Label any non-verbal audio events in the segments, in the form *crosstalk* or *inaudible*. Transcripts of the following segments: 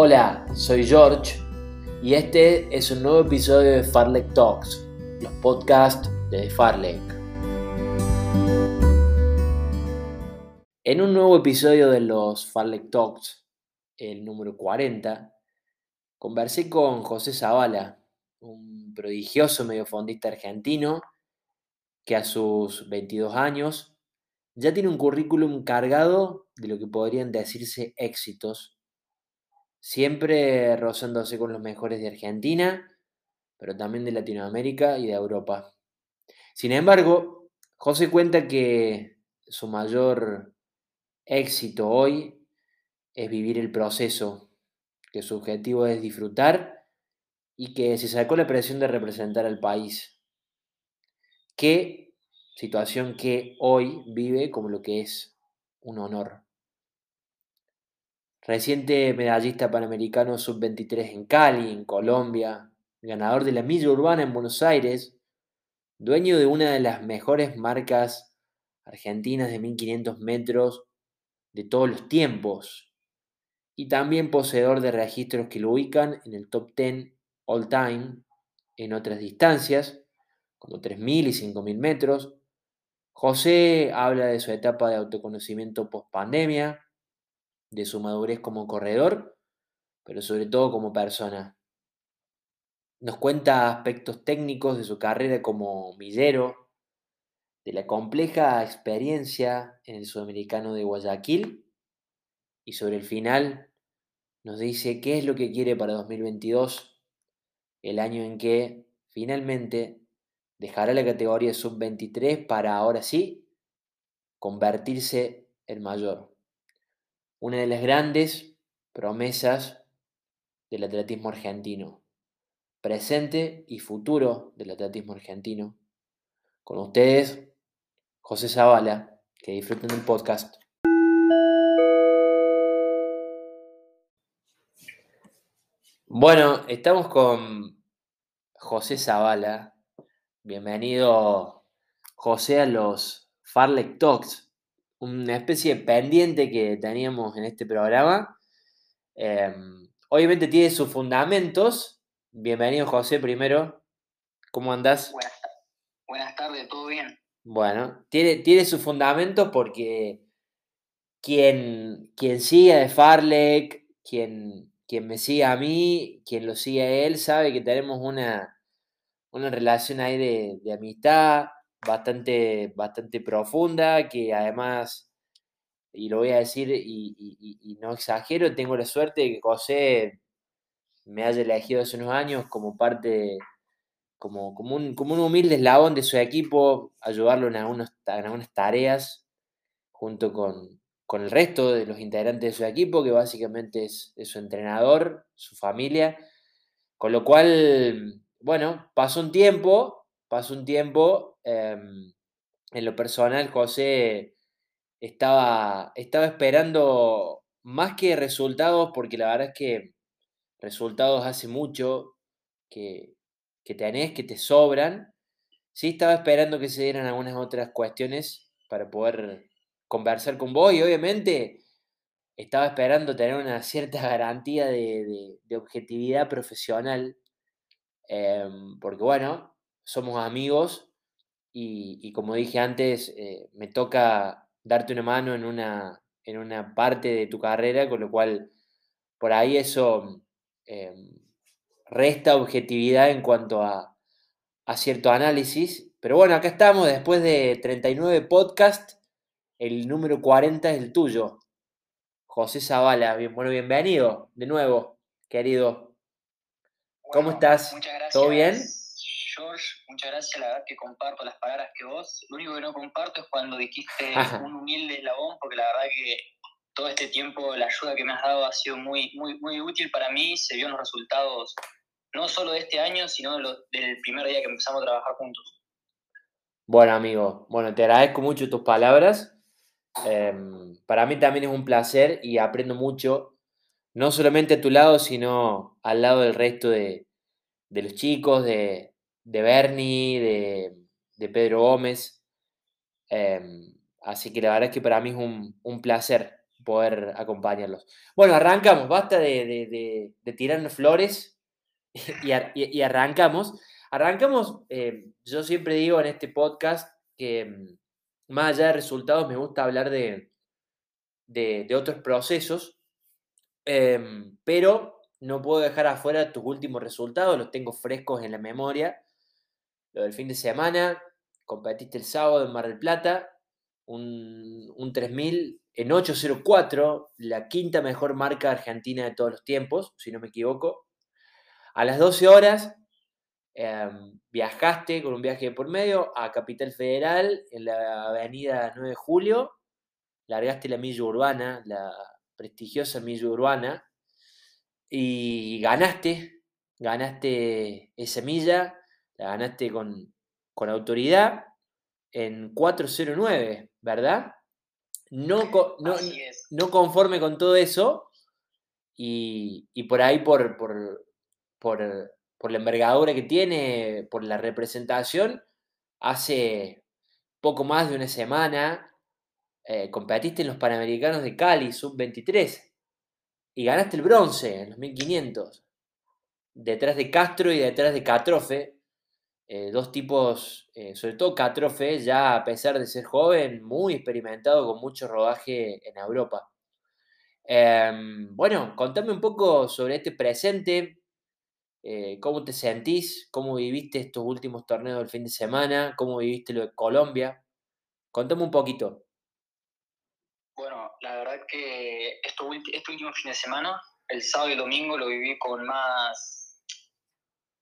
Hola, soy George y este es un nuevo episodio de Farlek Talks, los podcasts de Farlek. En un nuevo episodio de los Farlek Talks, el número 40, conversé con José Zavala, un prodigioso mediofondista argentino que a sus 22 años ya tiene un currículum cargado de lo que podrían decirse éxitos, siempre rozándose con los mejores de Argentina, pero también de Latinoamérica y de Europa. Sin embargo, José cuenta que su mayor éxito hoy es vivir el proceso, que su objetivo es disfrutar y que se sacó la presión de representar al país. Que situación que hoy vive como lo que es un honor. Reciente medallista panamericano sub-23 en Cali, en Colombia, ganador de la milla urbana en Buenos Aires, dueño de una de las mejores marcas argentinas de 1500 metros de todos los tiempos, y también poseedor de registros que lo ubican en el top 10 all time en otras distancias, como 3.000 y 5.000 metros, José habla de su etapa de autoconocimiento post pandemia, de su madurez como corredor, pero sobre todo como persona. Nos cuenta aspectos técnicos de su carrera como millero, de la compleja experiencia en el sudamericano de Guayaquil y sobre el final nos dice qué es lo que quiere para 2022, el año en que finalmente dejará la categoría sub-23 para ahora sí convertirse en mayor. Una de las grandes promesas del atletismo argentino, presente y futuro del atletismo argentino. Con ustedes, José Zavala, que disfruten del podcast. Bueno, estamos con José Zavala, Bienvenido, José, a los Farlek Talks, una especie de pendiente que teníamos en este programa. Em, obviamente tiene sus fundamentos. Bienvenido, José, primero. ¿Cómo andás? Buenas, tardes, ¿todo bien? Bueno, tiene, tiene sus fundamentos porque quien, quien sigue de Farlek, quien, quien me sigue a mí, quien lo sigue a él, sabe que tenemos una una relación ahí de, amistad bastante, bastante profunda, que además, y lo voy a decir y, no exagero, tengo la suerte de que José me haya elegido hace unos años como parte, como, como, un, como un humilde eslabón de su equipo, ayudarlo en, algunos, en algunas tareas junto con, con, el resto de los integrantes de su equipo, que básicamente es, es su entrenador, su familia, con lo cual bueno, pasó un tiempo, pasó un tiempo, em, en lo personal José estaba, estaba esperando más que resultados, porque la verdad es que resultados hace mucho que, que tenés, que te sobran. Sí estaba esperando que se dieran algunas otras cuestiones para poder conversar con vos y obviamente estaba esperando tener una cierta *laughs* garantía de, de objetividad profesional Em, porque bueno, somos amigos y, como dije antes, eh, me toca darte una mano en una, en una parte de tu carrera, con lo cual por ahí eso em, resta objetividad en cuanto a, a cierto análisis. Pero bueno, acá estamos después de 39 podcasts, el número 40 es el tuyo. José Zavala, bien, bueno, bienvenido de nuevo, querido. ¿Cómo estás? Muchas gracias. ¿Todo bien? George, muchas gracias. La verdad que comparto las palabras que vos. Lo único que no comparto es cuando dijiste un humilde eslabón, porque la verdad que todo este tiempo la ayuda que me has dado ha sido muy, muy, muy útil para mí. Se vio en los resultados no solo de este año, sino del primer día que empezamos a trabajar juntos. Bueno, amigo, bueno, te agradezco mucho tus palabras. Em, para mí también es un placer y aprendo mucho no solamente a tu lado, sino al lado del resto de, los chicos, de, de Bernie, de, Pedro Gómez. Em, así que la verdad es que para mí es un, placer poder acompañarlos. Bueno, arrancamos, basta de, de, tirarnos flores *laughs* y, arrancamos. Arrancamos, eh, yo siempre digo en este podcast que mm, más allá de resultados me gusta hablar de, de otros procesos, em, pero no puedo dejar afuera tus últimos resultados, los tengo frescos en la memoria. Lo del fin de semana, competiste el sábado en Mar del Plata, un, un 3000 en 8.04, la quinta mejor marca argentina de todos los tiempos, si no me equivoco. A las 12 horas em, viajaste con un viaje por medio a Capital Federal en la avenida 9 de Julio, largaste la milla urbana, la prestigiosa milla urbana, y ganaste, ganaste esa milla, la ganaste con, con autoridad en 409, ¿verdad? No, no, no, conforme con todo eso y, por ahí por, por, por, la envergadura que tiene, por la representación, hace poco más de una semana eh, competiste en los Panamericanos de Cali, sub-23, y ganaste el bronce en los 1500, detrás de Castro y detrás de Catrofe, eh, dos tipos, eh, sobre todo Catrofe, ya a pesar de ser joven, muy experimentado, con mucho rodaje en Europa. Em, bueno, contame un poco sobre este presente, eh, cómo te sentís, cómo viviste estos últimos torneos del fin de semana, cómo viviste lo de Colombia. Contame un poquito. Bueno, la verdad que este último fin de semana, el sábado y domingo, lo viví con más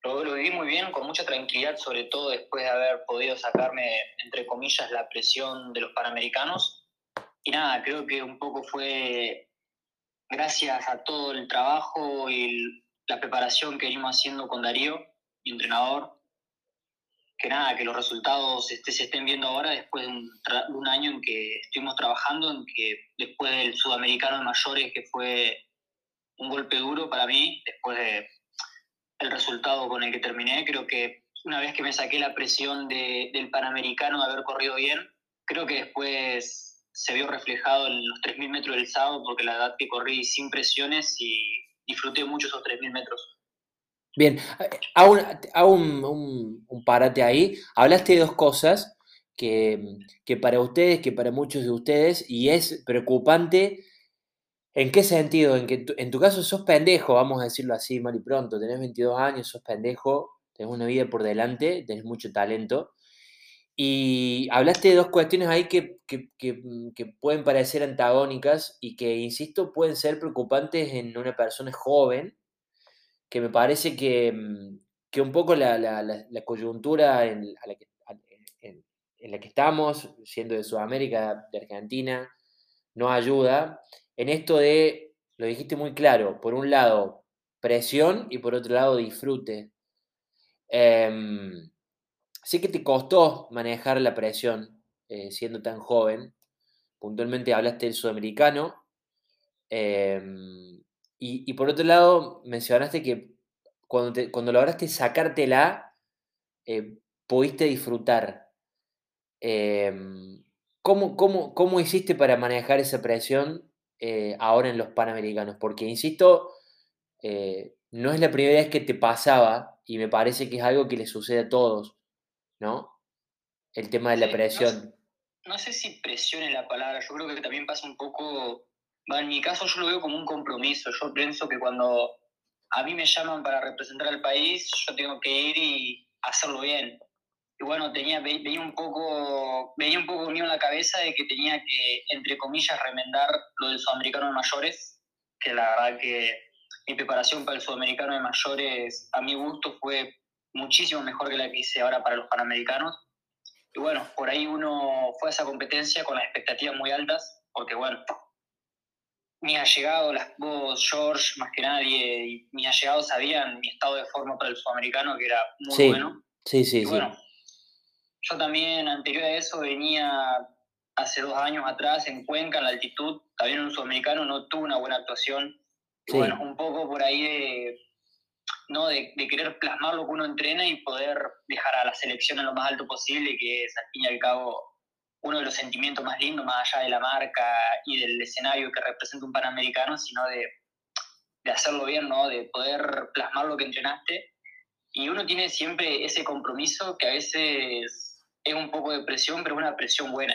lo, viví muy bien, con mucha tranquilidad, sobre todo después de haber podido sacarme, entre comillas, la presión de los Panamericanos. Y nada, creo que un poco fue gracias a todo el trabajo y la preparación que venimos haciendo con Darío, mi entrenador, que nada, que los resultados este, se estén viendo ahora después de un, un, año en que estuvimos trabajando, en que después del sudamericano de mayores, que fue un golpe duro para mí, después de el resultado con el que terminé. Creo que una vez que me saqué la presión del Panamericano de haber corrido bien, creo que después se vio reflejado en los 3.000 metros del sábado, porque la edad que corrí sin presiones y disfruté mucho esos 3.000 metros. Bien, hago, un, un, parate ahí. Hablaste de dos cosas que, que para ustedes, que para muchos de ustedes, y es preocupante ¿En qué sentido? En que en tu caso sos pendejo, vamos a decirlo así mal y pronto, tenés 22 años, sos pendejo, tenés una vida por delante, tenés mucho talento. Y hablaste de dos cuestiones ahí que, mm, que, pueden parecer antagónicas y que, insisto, pueden ser preocupantes en una persona joven, que me parece que, mm, que un poco la, coyuntura en la que estamos, siendo de Sudamérica, de Argentina, no ayuda en esto de, lo dijiste muy claro, por un lado presión y por otro lado disfrute. Em, sé que te costó manejar la presión eh, siendo tan joven. Puntualmente hablaste del sudamericano. Em, y, por otro lado, mencionaste que cuando, cuando lograste sacártela, eh, pudiste disfrutar. Em, ¿cómo, cómo, cómo hiciste para manejar esa presión eh, ahora en los Panamericanos, porque, insisto, eh, no es la primera vez que te pasaba y me parece que es algo que le sucede a todos, ¿no? El tema de la presión. No, sé si presión es la palabra, yo creo que también pasa un poco, en mi caso yo lo veo como un compromiso, yo pienso que cuando a mí me llaman para representar al país, yo tengo que ir y hacerlo bien y bueno, tenía, venía un poco, venía un poco mío en la cabeza de que tenía que, entre comillas, remendar lo del sudamericano de mayores, que la verdad que mi preparación para el sudamericano de mayores, a mi gusto, fue muchísimo mejor que la que hice ahora para los panamericanos. Y bueno, por ahí uno fue a esa competencia con las expectativas muy altas, porque bueno, mis allegados, las, vos, George, más que nadie, y mis allegados sabían mi estado de forma para el sudamericano, que era muy bueno. Sí, sí, sí. Yo también, anterior a eso, venía hace dos años atrás en Cuenca, en la altitud, también un sudamericano, no tuvo una buena actuación. bueno, un poco por ahí de, ¿no? De, querer plasmar lo que uno entrena y poder dejar a la selección en lo más alto posible, que es al fin y al cabo uno de los sentimientos más lindos, más allá de la marca y del escenario que representa un panamericano, sino de, de hacerlo bien, ¿no? De poder plasmar lo que entrenaste. Y uno tiene siempre ese compromiso que a veces es un poco de presión, pero una presión buena.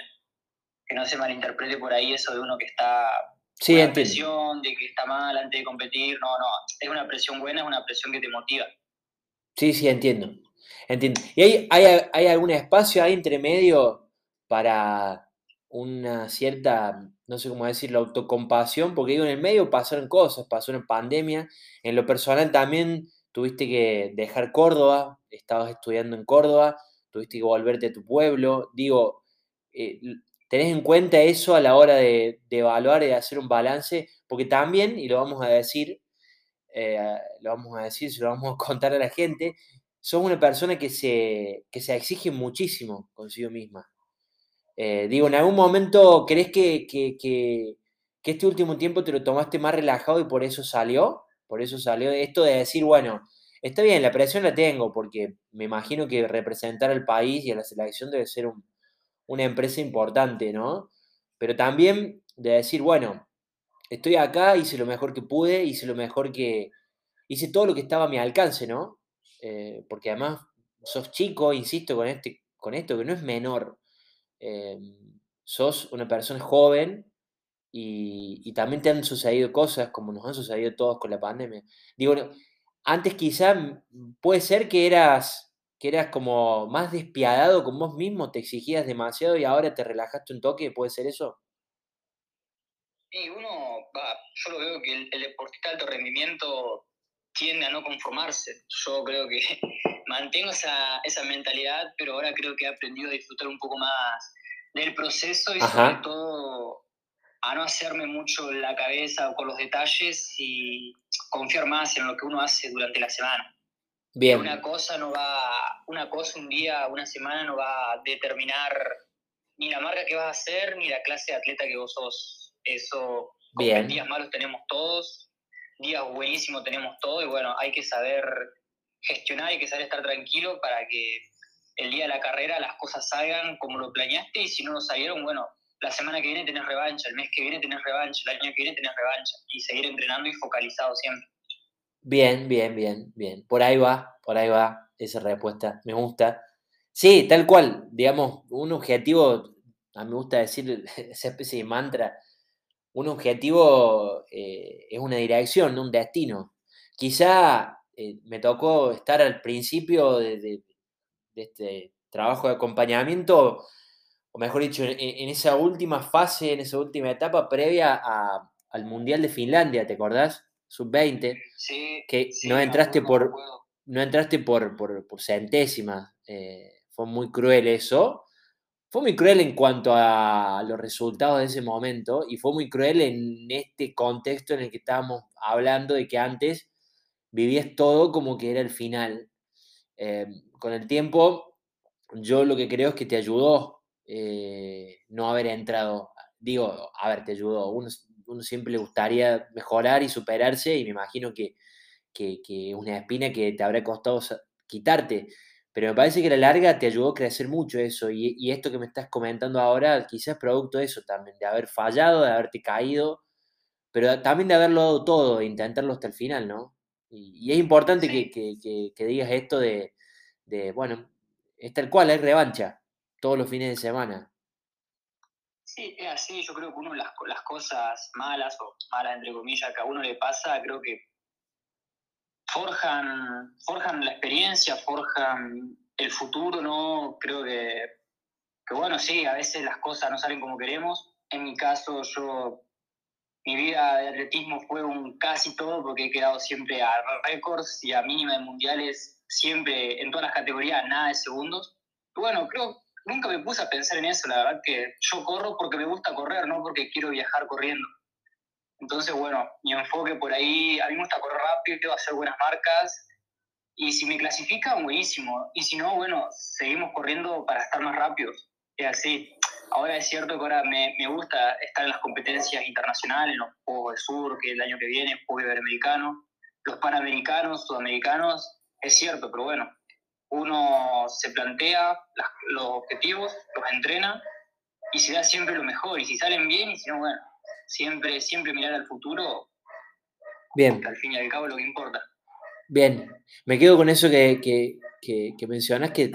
Que no se malinterprete por ahí eso de uno que está Sí, una presión de que está mal antes de competir. No, no, es una presión buena, es una presión que te motiva. Sí, sí, entiendo. Entiendo. ¿Y hay, hay, hay algún espacio ahí entre medio para una cierta, no sé cómo decirlo, autocompasión? Porque digo, en el medio pasaron cosas, pasó una pandemia. En lo personal también tuviste que dejar Córdoba, estabas estudiando en Córdoba, tuviste que volverte a tu pueblo. Digo, eh, tenés en cuenta eso a la hora de, evaluar y de hacer un balance, porque también, y lo vamos a decir, eh, lo vamos a decir, se lo vamos a *laughs* contar a la gente, sos una persona que se, se exige muchísimo consigo misma. Eh, digo, ¿en algún momento crees que, que, este último tiempo te lo tomaste más relajado y por eso salió? Por eso salió esto de decir, bueno, está bien, la presión la tengo, porque me imagino que representar al país y a la selección debe ser un, una empresa importante, ¿no? Pero también de decir, bueno, estoy acá, hice lo mejor que pude, hice lo mejor que... hice todo lo que estaba a mi alcance, ¿no? Eh, porque además sos chico, insisto con, este, con esto, que no es menor. Eh, sos una persona joven y, y, también te han sucedido cosas como nos han sucedido todos con la pandemia. Digo, antes quizá puede ser que eras que eras como más despiadado con vos mismo, te exigías demasiado y ahora te relajaste un toque, ¿puede ser eso? Sí, uno, yo lo veo que el, deportista de alto rendimiento tiende a no conformarse. Yo creo que *laughs* mantengo esa, esa, mentalidad, pero ahora creo que he aprendido a disfrutar un poco más del proceso y sobre todo a no hacerme mucho la cabeza con los detalles y confiar más en lo que uno hace durante la semana. Una cosa no va, una cosa un día, una semana no va a determinar ni la marca que vas a hacer, ni la clase de atleta que vos sos. Eso, Bien. días malos tenemos todos, días buenísimos tenemos todos, y bueno, hay que saber gestionar, hay que saber estar tranquilo para que el día de la carrera las cosas salgan como lo planeaste, y si no lo salieron, bueno, la semana que viene tenés revancha, el mes que viene tenés revancha, el año que viene tenés revancha, y seguir entrenando y focalizado siempre. Bien, bien, bien, bien. Por ahí va, por ahí va esa respuesta. Me gusta. Sí, tal cual. Digamos, un objetivo, a mí me gusta decir *laughs* esa especie de mantra, un objetivo eh, es una dirección, un destino. Quizá eh, me tocó estar al principio de, este trabajo de acompañamiento, o mejor dicho, en, esa última fase, en esa última etapa previa al Mundial de Finlandia, ¿te acordás? sub-20, que no entraste por no entraste por, por, centésimas. Eh, fue muy cruel eso. Fue muy cruel en cuanto a los resultados de ese momento y fue muy cruel en este contexto en el que estábamos hablando de que antes vivías todo como que era el final. Eh, con el tiempo, yo lo que creo es que te ayudó eh, no haber entrado. Digo, a ver, te ayudó. Uno uno siempre le gustaría mejorar y superarse y me imagino que, que, una espina que te habrá costado quitarte. Pero me parece que a la larga te ayudó a crecer mucho eso y, esto que me estás comentando ahora quizás es producto de eso también, de haber fallado, de haberte caído, pero también de haberlo dado todo e intentarlo hasta el final, ¿no? Y, es importante que, digas esto de, de, bueno, es tal cual, es revancha todos los fines de semana. Sí, es así. Yo creo que uno las, las cosas malas o malas, entre comillas, que a uno le pasa, creo que forjan, forjan la experiencia, forjan el futuro, ¿no? Creo que, bueno, sí, a veces las cosas no salen como queremos. En mi caso, yo, mi vida de atletismo fue un casi todo porque he quedado siempre a récords y a mínima de mundiales, siempre en todas las categorías, nada de segundos. bueno, creo nunca me puse a pensar en eso, la verdad que yo corro porque me gusta correr, no porque quiero viajar corriendo. Entonces, bueno, mi enfoque por ahí, a mí me gusta correr rápido, hacer buenas marcas, y si me clasifican, buenísimo. Y si no, bueno, seguimos corriendo para estar más rápidos. Es así. Ahora es cierto que ahora me, me gusta estar en las competencias internacionales, los Juegos de Sur, que el año que viene, Juegos Iberoamericano, los Panamericanos, Sudamericanos, es cierto, pero bueno, uno se plantea los objetivos, los entrena y se da siempre lo mejor. Y si salen bien, y si no, bueno, siempre, siempre mirar al futuro. Bien. al fin y al cabo lo que importa. Bien. Me quedo con eso que, que, que, que mencionas, que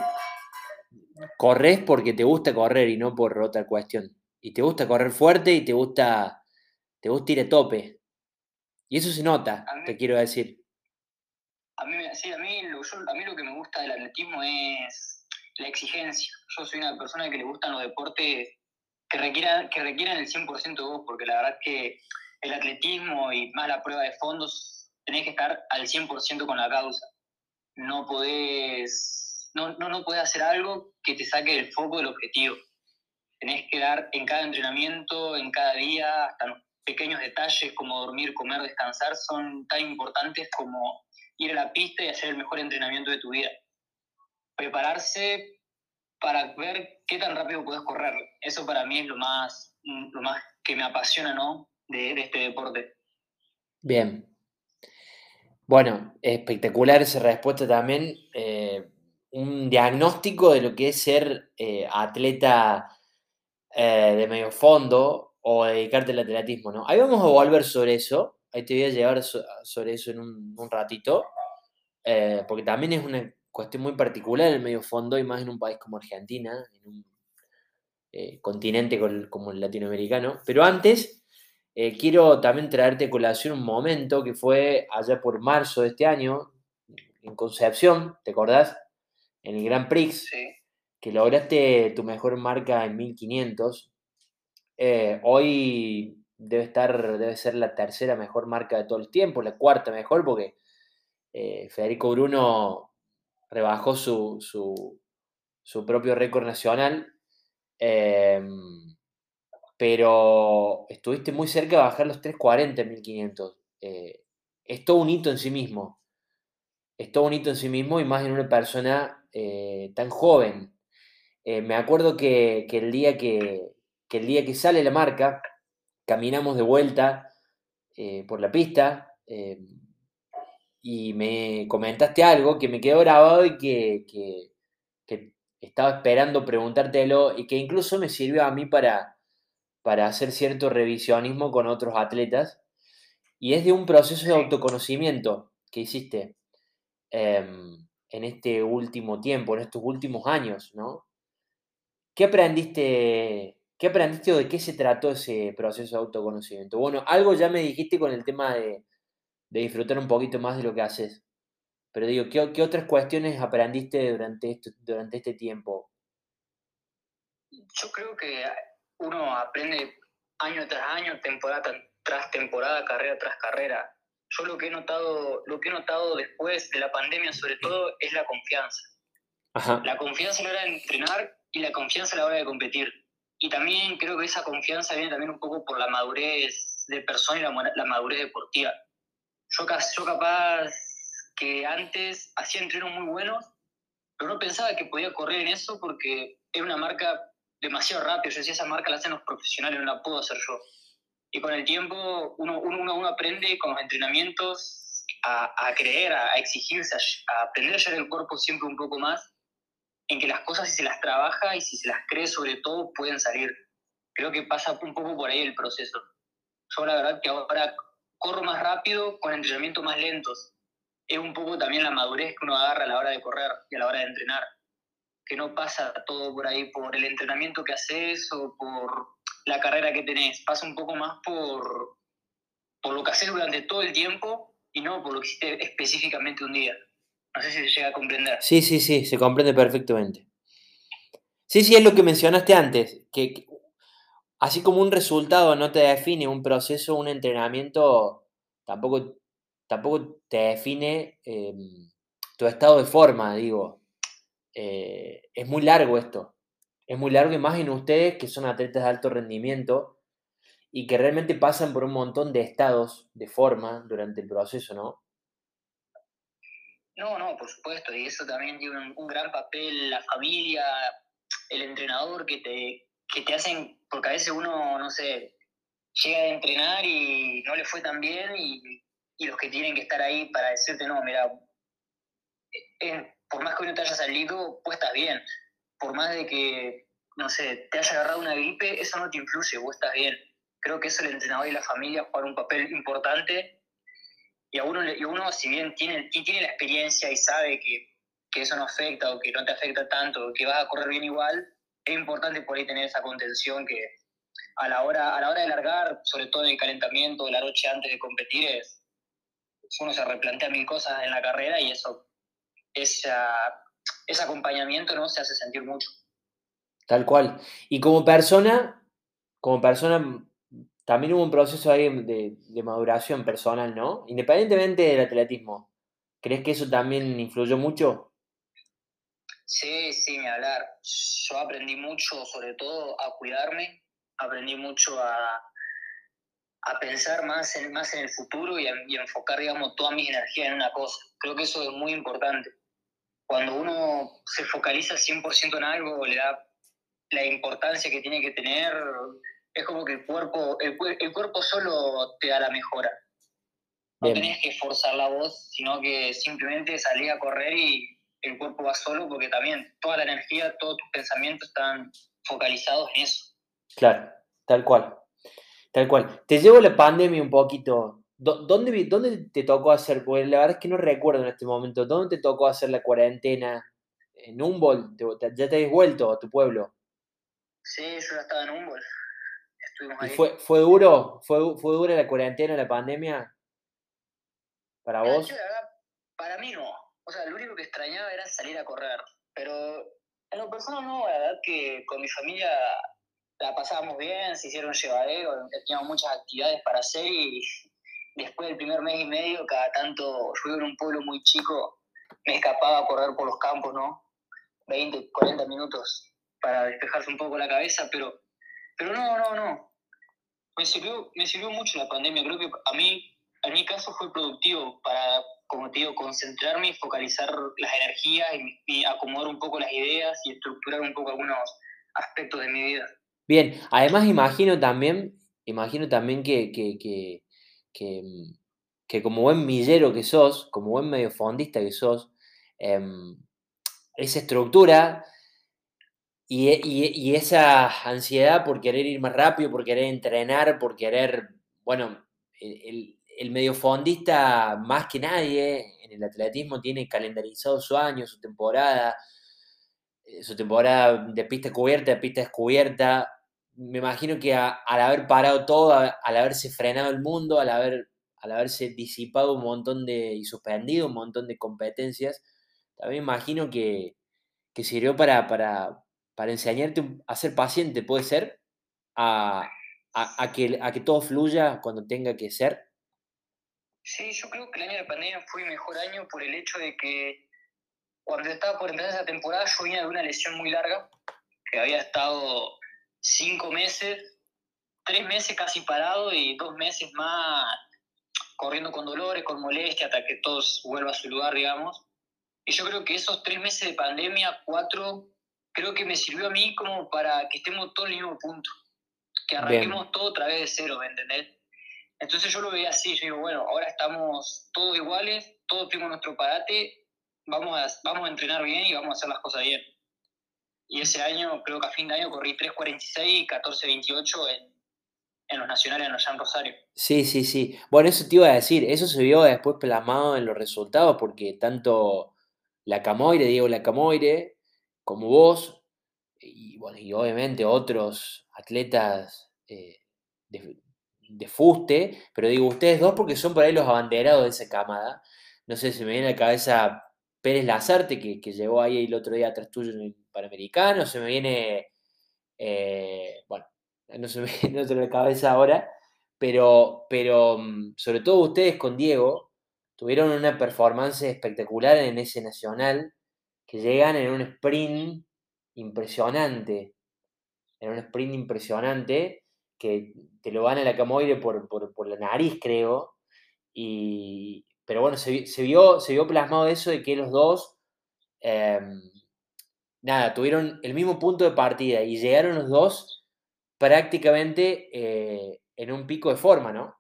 corres porque te gusta correr y no por otra cuestión. Y te gusta correr fuerte y te gusta, te gusta ir a tope. Y eso se nota, te quiero decir. A mí, sí, a mí, lo, a mí lo que me gusta del atletismo es la exigencia. Yo soy una persona que le gustan los deportes que requieran, que requieran el 100% de vos, porque la verdad es que el atletismo y más la prueba de fondos, tenés que estar al 100% con la causa. No podés, no, no, no podés hacer algo que te saque del foco del objetivo. Tenés que dar en cada entrenamiento, en cada día, hasta los pequeños detalles como dormir, comer, descansar, son tan importantes como ir a la pista y hacer el mejor entrenamiento de tu vida. Prepararse para ver qué tan rápido puedes correr. Eso para mí es lo más, lo más que me apasiona ¿no? de, este deporte. Bien. Bueno, espectacular esa respuesta también. Eh, un diagnóstico de lo que es ser eh, atleta eh, de medio fondo o dedicarte al atletismo, ¿no? Ahí vamos a volver sobre eso. Ahí te voy a llevar sobre eso en un, un ratito. porque también es una cuestión muy particular en el medio fondo y más en un país como Argentina, en un eh, continente como el latinoamericano. Pero antes, eh, quiero también traerte a colación un momento que fue allá por marzo de este año, en Concepción, ¿te acordás? En el Grand Prix, que lograste tu mejor marca en 1500. Eh, hoy debe estar, debe ser la tercera mejor marca de todo el tiempo, la cuarta mejor, porque Federico Bruno rebajó su, su, propio récord nacional, em, pero estuviste muy cerca de bajar los 3.40 en 1500. Eh, es todo un hito en sí mismo. Es todo un hito en sí mismo y más en una persona eh, tan joven. Eh, me acuerdo que, el día que, que, el día que sale la marca, caminamos de vuelta por la pista em, y me comentaste algo que me quedó grabado y que, estaba esperando preguntártelo y que incluso me sirvió a mí para, para hacer cierto revisionismo con otros atletas. Y es de un proceso de autoconocimiento que hiciste em, en este último tiempo, en estos últimos años, ¿no? ¿Qué aprendiste, ¿Qué aprendiste o de qué se trató ese proceso de autoconocimiento? Bueno, algo ya me dijiste con el tema de, de disfrutar un poquito más de lo que haces. Pero digo, ¿qué, otras cuestiones aprendiste durante, esto, durante este tiempo? Yo creo que uno aprende año tras año, temporada tras temporada, carrera tras carrera. Yo lo que he notado, lo que he notado después de la pandemia sobre todo es la confianza. La confianza a la hora de entrenar y la confianza a la hora de competir. Y también creo que esa confianza viene también un poco por la madurez de persona y la, madurez deportiva. Yo, capaz que antes hacía entrenos muy buenos, pero no pensaba que podía correr en eso porque era una marca demasiado rápida. Yo decía, esa marca la hacen los profesionales, no la puedo hacer yo. Y con el tiempo uno, uno, uno aprende con los entrenamientos a, a creer, a, exigirse, a, aprender a llevar el cuerpo siempre un poco más, en que las cosas si se las trabaja y si se las cree sobre todo pueden salir. Creo que pasa un poco por ahí el proceso. Yo la verdad que ahora corro más rápido con entrenamientos más lentos. Es un poco también la madurez que uno agarra a la hora de correr y a la hora de entrenar. Que no pasa todo por ahí por el entrenamiento que haces o por la carrera que tenés. Pasa un poco más por, por lo que haces durante todo el tiempo y no por lo que hiciste específicamente un día. No sé si se llega a comprender. Sí, sí, sí, se comprende perfectamente. Sí, sí, es lo que mencionaste antes, que así como un resultado no te define un proceso, un entrenamiento, tampoco, tampoco te define em, tu estado de forma, digo. Eh, es muy largo esto. Es muy largo y más en ustedes que son atletas de alto rendimiento y que realmente pasan por un montón de estados de forma durante el proceso, ¿no? No, no, por supuesto, y eso también tiene un gran papel la familia, el entrenador que te, que te hacen, porque a veces uno, no sé, llega a entrenar y no le fue tan bien y, los que tienen que estar ahí para decirte, no, mira, eh, por más que uno te haya salido, pues estás bien. Por más de que no sé, te haya agarrado una gripe, eso no te influye, vos estás bien. Creo que eso el entrenador y la familia juegan un papel importante y a uno, y uno si bien tiene, tiene la experiencia y sabe que, que, eso no afecta o que no te afecta tanto, que vas a correr bien igual, es importante por ahí tener esa contención que a la hora, a la hora de largar, sobre todo en el calentamiento la noche antes de competir, es, uno se replantea mil cosas en la carrera y eso, esa, ese acompañamiento no se hace sentir mucho. Tal cual. Y como persona, como persona, también hubo un proceso ahí de, maduración personal, ¿no? Independientemente del atletismo. ¿Crees que eso también influyó mucho? Sí, sí, me hablar. Yo aprendí mucho, sobre todo, a cuidarme, aprendí mucho a, a pensar más en, más en el futuro y, y enfocar, digamos, toda mi energía en una cosa. Creo que eso es muy importante. Cuando uno se focaliza 100% en algo, le da la importancia que tiene que tener, es como que el cuerpo, el, cuerpo solo te da la mejora. No tenés que forzar la voz, sino que simplemente salís a correr y el cuerpo va solo porque también toda la energía, todos tus pensamientos están focalizados en eso. Claro, tal cual. Tal cual. Te llevo la pandemia un poquito. ¿Dónde, ¿Dónde te tocó hacer? Porque la verdad es que no recuerdo en este momento. ¿Dónde te tocó hacer la cuarentena? ¿En Humboldt? ¿Ya te habéis vuelto a tu pueblo? Sí, yo ya estaba en Humboldt. Estuvimos ahí. ¿Y fue, fue duro? ¿Fue, ¿Fue dura la cuarentena, la pandemia? ¿Para vos? para mí no. O sea, lo único que extrañaba era salir a correr. Pero en lo personal no, la verdad que con mi familia la pasábamos bien, se hicieron llevadero, teníamos muchas actividades para hacer y después del primer mes y medio, cada tanto, yo vivo en un pueblo muy chico, me escapaba a correr por los campos, ¿no? 20, 40 minutos para despejarse un poco la cabeza, pero, pero no, no, no. Me sirvió, me sirvió mucho la pandemia. Creo que a mí, en mi caso, fue productivo para, como te digo, concentrarme y focalizar las energías y, acomodar un poco las ideas y estructurar un poco algunos aspectos de mi vida. Bien, además imagino también, imagino también que, que, que, que, como buen millero que sos, como buen mediofondista que sos, em, esa estructura y, esa ansiedad por querer ir más rápido, por querer entrenar, por querer, bueno, el, el mediofondista más que nadie en el atletismo tiene calendarizado su año, su temporada, eh, su temporada de pista cubierta, de pista descubierta. Me imagino que al haber parado todo, al haberse frenado el mundo, al, haber, al haberse disipado un montón de, y suspendido un montón de competencias, también imagino que, que sirvió para, para enseñarte a ser paciente, puede ser, a, que, a que todo fluya cuando tenga que ser. Sí, yo creo que el año de pandemia fue mejor año por el hecho de que cuando estaba por empezar esa temporada yo venía de una lesión muy larga, que había estado cinco meses, tres meses casi parado y dos meses más corriendo con dolores, con molestia, hasta que todo vuelva a su lugar, digamos. Y yo creo que esos tres meses de pandemia, cuatro, creo que me sirvió a mí como para que estemos todos en el mismo punto, que arranquemos todo otra vez de cero, ¿me entendés? Entonces yo lo veía así, yo digo, bueno, ahora estamos todos iguales, todos tenemos nuestro parate, vamos a, vamos a entrenar bien y vamos a hacer las cosas bien. Y ese año, creo que a fin de año corrí 3.46 y 14.28 en, en los nacionales en los Jean Rosario. Sí, sí, sí. Bueno, eso te iba a decir, eso se vio después plasmado en los resultados porque tanto la Camoire, Diego La Camoire, como vos, y, bueno, y obviamente otros atletas eh, de, fuste, pero digo ustedes dos porque son por ahí los abanderados de esa camada. No sé, se me viene a la cabeza Pérez Lazarte, que, que llegó ahí el otro día atrás tuyo en el Panamericano, se me viene, eh, bueno, no se me *laughs* viene a la cabeza ahora, pero, pero mm, sobre todo ustedes con Diego tuvieron una performance espectacular en ese nacional llegan en un sprint impresionante, en un sprint impresionante, que te lo van a la camoide por, por, la nariz, creo, y, pero bueno, se, vio, se vio plasmado eso de que los dos, em, nada, tuvieron el mismo punto de partida y llegaron los dos prácticamente eh, en un pico de forma, ¿no?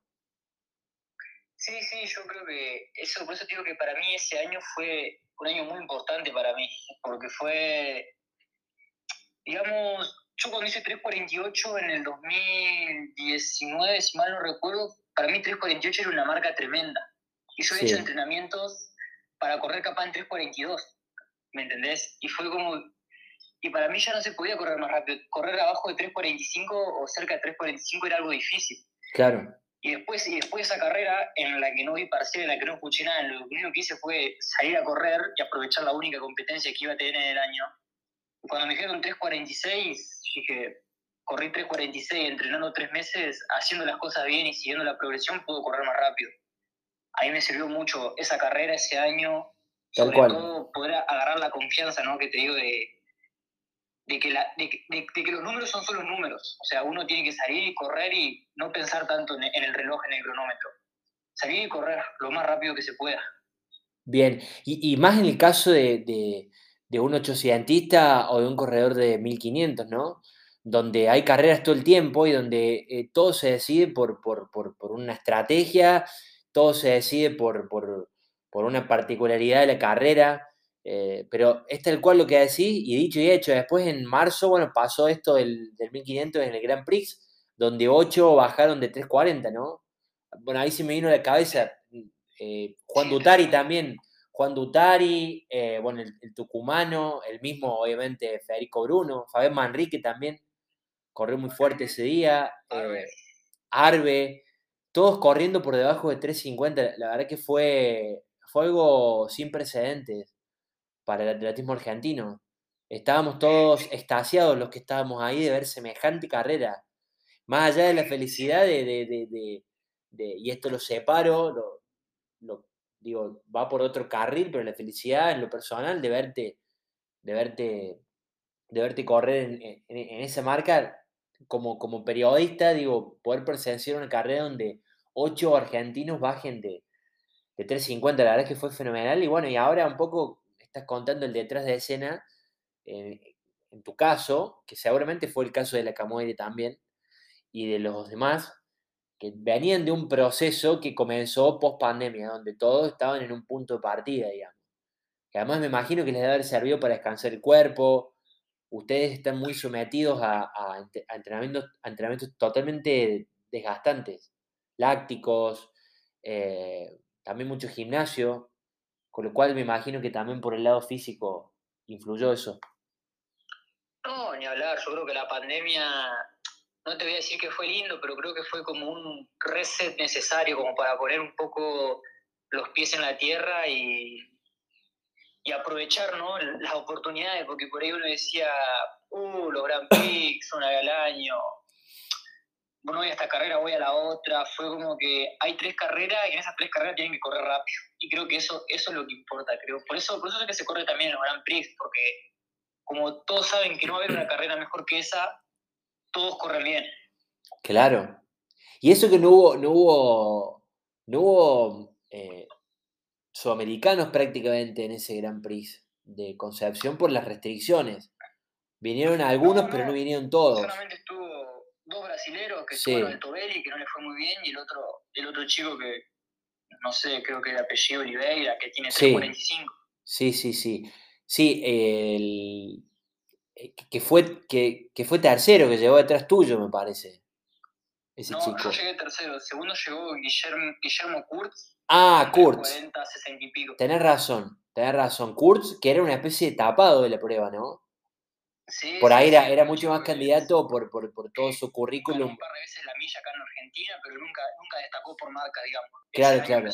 Sí, sí, yo creo que eso, por eso digo que para mí ese año fue un año muy importante para mí, porque fue, digamos, yo cuando hice 3.48 en el 2019, si mal no recuerdo, para mí 3.48 era una marca tremenda. Y yo he hecho entrenamientos para correr capaz en 3.42, ¿me entendés? Y fue como... Y para mí ya no se podía correr más rápido. Correr abajo de 3.45 o cerca de 3.45 era algo difícil. Claro. Y después, y después de esa carrera, en la que no vi parcial, en la que no escuché nada, lo único que hice fue salir a correr y aprovechar la única competencia que iba a tener en el año. Cuando me dijeron 3.46, dije, corrí 3.46 entrenando tres meses, haciendo las cosas bien y siguiendo la progresión, puedo correr más rápido. A mí me sirvió mucho esa carrera, ese año, sobre todo poder agarrar la confianza, ¿no? Que te digo de, de que, la, de, que los números son solo números. O sea, uno tiene que salir y correr y no pensar tanto en, el reloj, en el cronómetro. Salir y correr lo más rápido que se pueda. Bien, y, y más en el caso de, de, de un ochocientista o de un corredor de 1500, ¿no? Donde hay carreras todo el tiempo y donde eh, todo se decide por, por, por, por, una estrategia, todo se decide por, por una particularidad de la carrera. Eh, pero es tal cual lo que decís, y dicho y hecho, después en marzo, bueno, pasó esto del, del 1500 en el Grand Prix, donde 8 bajaron de 340, ¿no? Bueno, ahí se me vino a la cabeza eh, Juan Dutari también, Juan Dutari, eh, bueno, el, tucumano, el mismo, obviamente, Federico Bruno, Fabián Manrique también, corrió muy fuerte ese día, Arbe, todos corriendo por debajo de 350, la verdad que fue, fue algo sin precedentes para el atletismo argentino. Estábamos todos extasiados los que estábamos ahí de ver semejante carrera. Más allá de la felicidad de, de, de, y esto lo separo, lo, digo, va por otro carril, pero la felicidad en lo personal de verte, de verte, de verte correr en, en, esa marca como, como periodista, digo, poder presenciar una carrera donde ocho argentinos bajen de, de 350, la verdad es que fue fenomenal. Y bueno, y ahora un poco estás contando el detrás de escena, eh, en tu caso, que seguramente fue el caso de la Camoide también, y de los demás, que venían de un proceso que comenzó post pandemia, donde todos estaban en un punto de partida, digamos. Además me imagino que les debe haber servido para descansar el cuerpo. Ustedes están muy sometidos a, entrenamientos, entrenamientos, totalmente desgastantes, lácticos, eh, también mucho gimnasio. Con lo cual me imagino que también por el lado físico influyó eso. No, ni hablar, yo creo que la pandemia, no te voy a decir que fue lindo, pero creo que fue como un reset necesario como para poner un poco los pies en la tierra y, y aprovechar ¿no? las oportunidades, porque por ahí uno decía, uh, los Grand Prix, una vez al año, no voy a esta carrera, voy a la otra. Fue como que hay tres carreras y en esas tres carreras tienen que correr rápido. Y creo que eso, eso es lo que importa, creo. Por eso, por eso es que se corre también en los Grand Prix, porque como todos saben que no va a haber una carrera mejor que esa, todos corren bien. Claro. Y eso que no hubo, no hubo, no hubo eh, sudamericanos prácticamente en ese Grand Prix de Concepción por las restricciones. Vinieron algunos, pero no vinieron todos. Solamente estuvo dos brasileros que sí. fueron el Tobelli, que no le fue muy bien, y el otro, el otro chico que, no sé, creo que el apellido Oliveira, que tiene 345. Sí, sí, sí. Sí, el, eh, que, fue, que, que, fue tercero, que llegó detrás tuyo, me parece. Ese no, chico. yo llegué tercero. El segundo llegó Guillermo, Guillermo Kurtz. Ah, Kurtz. 40, 60 y pico. Tenés razón, tenés razón. Kurtz, que era una especie de tapado de la prueba, ¿no? Por ahí era, era mucho más candidato por, por, por, todo su currículum. Un par de veces la milla acá en Argentina, pero nunca, nunca destacó por marca, digamos. Claro, claro.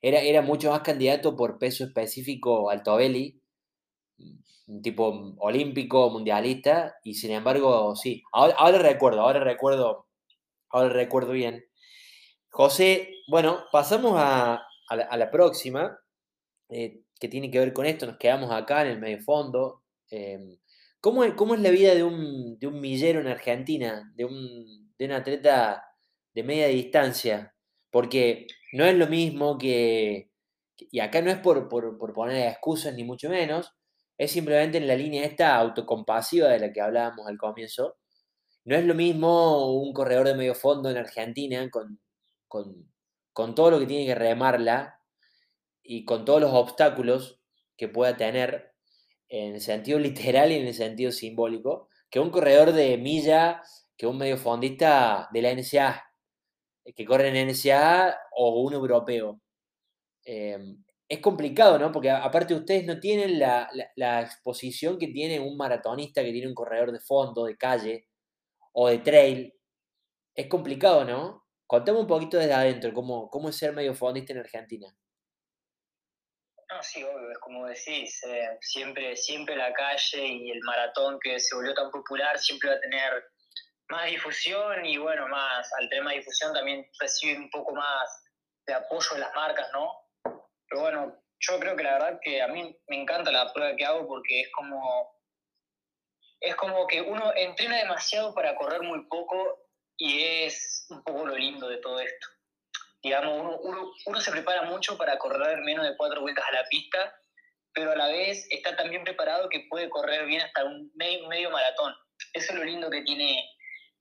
Era, era mucho más candidato por peso específico al Tobelli, un tipo olímpico, mundialista, y sin embargo, sí. Ahora, ahora recuerdo, ahora recuerdo, ahora recuerdo bien. José, bueno, pasamos a, a, la, a la, próxima, eh, que tiene que ver con esto. Nos quedamos acá en el medio fondo. Eh, ¿Cómo es, la vida de un, millero en Argentina, de un, atleta de media distancia? Porque no es lo mismo que, y acá no es por, poner excusas ni mucho menos, es simplemente en la línea esta autocompasiva de la que hablábamos al comienzo. No es lo mismo un corredor de medio fondo en Argentina con todo lo que tiene que remarla y con todos los obstáculos que pueda tener en el sentido literal y en el sentido simbólico, que un corredor de milla, que un medio fondista de la NCA, que corre en NCA o un europeo. Em, es complicado, ¿no? Porque aparte ustedes no tienen la, exposición que tiene un maratonista que tiene un corredor de fondo, de calle o de trail. Es complicado, ¿no? Contame un poquito desde adentro, cómo, cómo es ser medio fondista en Argentina. No, sí, obvio, es como decís, eh, siempre, siempre la calle y el maratón que se volvió tan popular siempre va a tener más difusión y bueno, más al tener más difusión también recibe un poco más de apoyo de las marcas, ¿no? Pero bueno, yo creo que la verdad que a mí me encanta la prueba que hago porque es como, es como que uno entrena demasiado para correr muy poco y es un poco lo lindo de todo esto. Digamos, uno, uno, se prepara mucho para correr menos de cuatro vueltas a la pista, pero a la vez está tan bien preparado que puede correr bien hasta un medio, medio maratón. Eso es lo lindo que tiene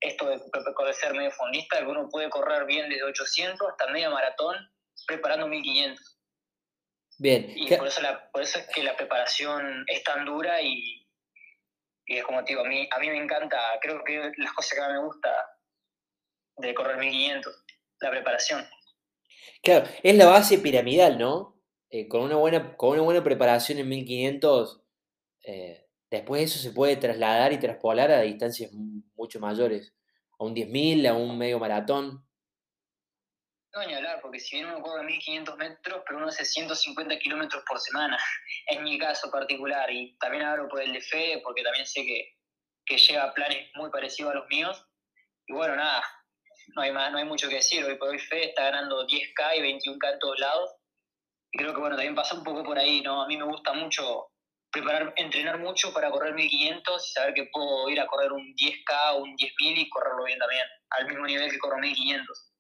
esto de, de ser medio fondista, que uno puede correr bien desde 800 hasta medio maratón preparando 1500. Bien. Y por eso, por eso es que la preparación es tan dura y, es como te digo, a mí, a mí me encanta, creo que las cosas que más me gusta de correr 1500, la preparación. Claro, es la base piramidal, ¿no? Eh, con, una buena, con una buena preparación en 1500, eh, después eso se puede trasladar y traspolar a distancias mucho mayores, a un 10.000, a un medio maratón. No, ni hablar, porque si bien uno corre 1500 metros, pero uno hace 150 kilómetros por semana, *laughs* en mi caso particular, y también hablo por el de Fe, porque también sé que, que llega a planes muy parecidos a los míos, y bueno, nada, no hay, más, no hay mucho que decir, hoy por hoy Fe está ganando 10K y 21K en todos lados, y creo que bueno, también pasa un poco por ahí, ¿no? A mí me gusta mucho preparar, entrenar mucho para correr 1500 y saber que puedo ir a correr un 10K o un 10.000 y correrlo bien también, al mismo nivel que corro 1500.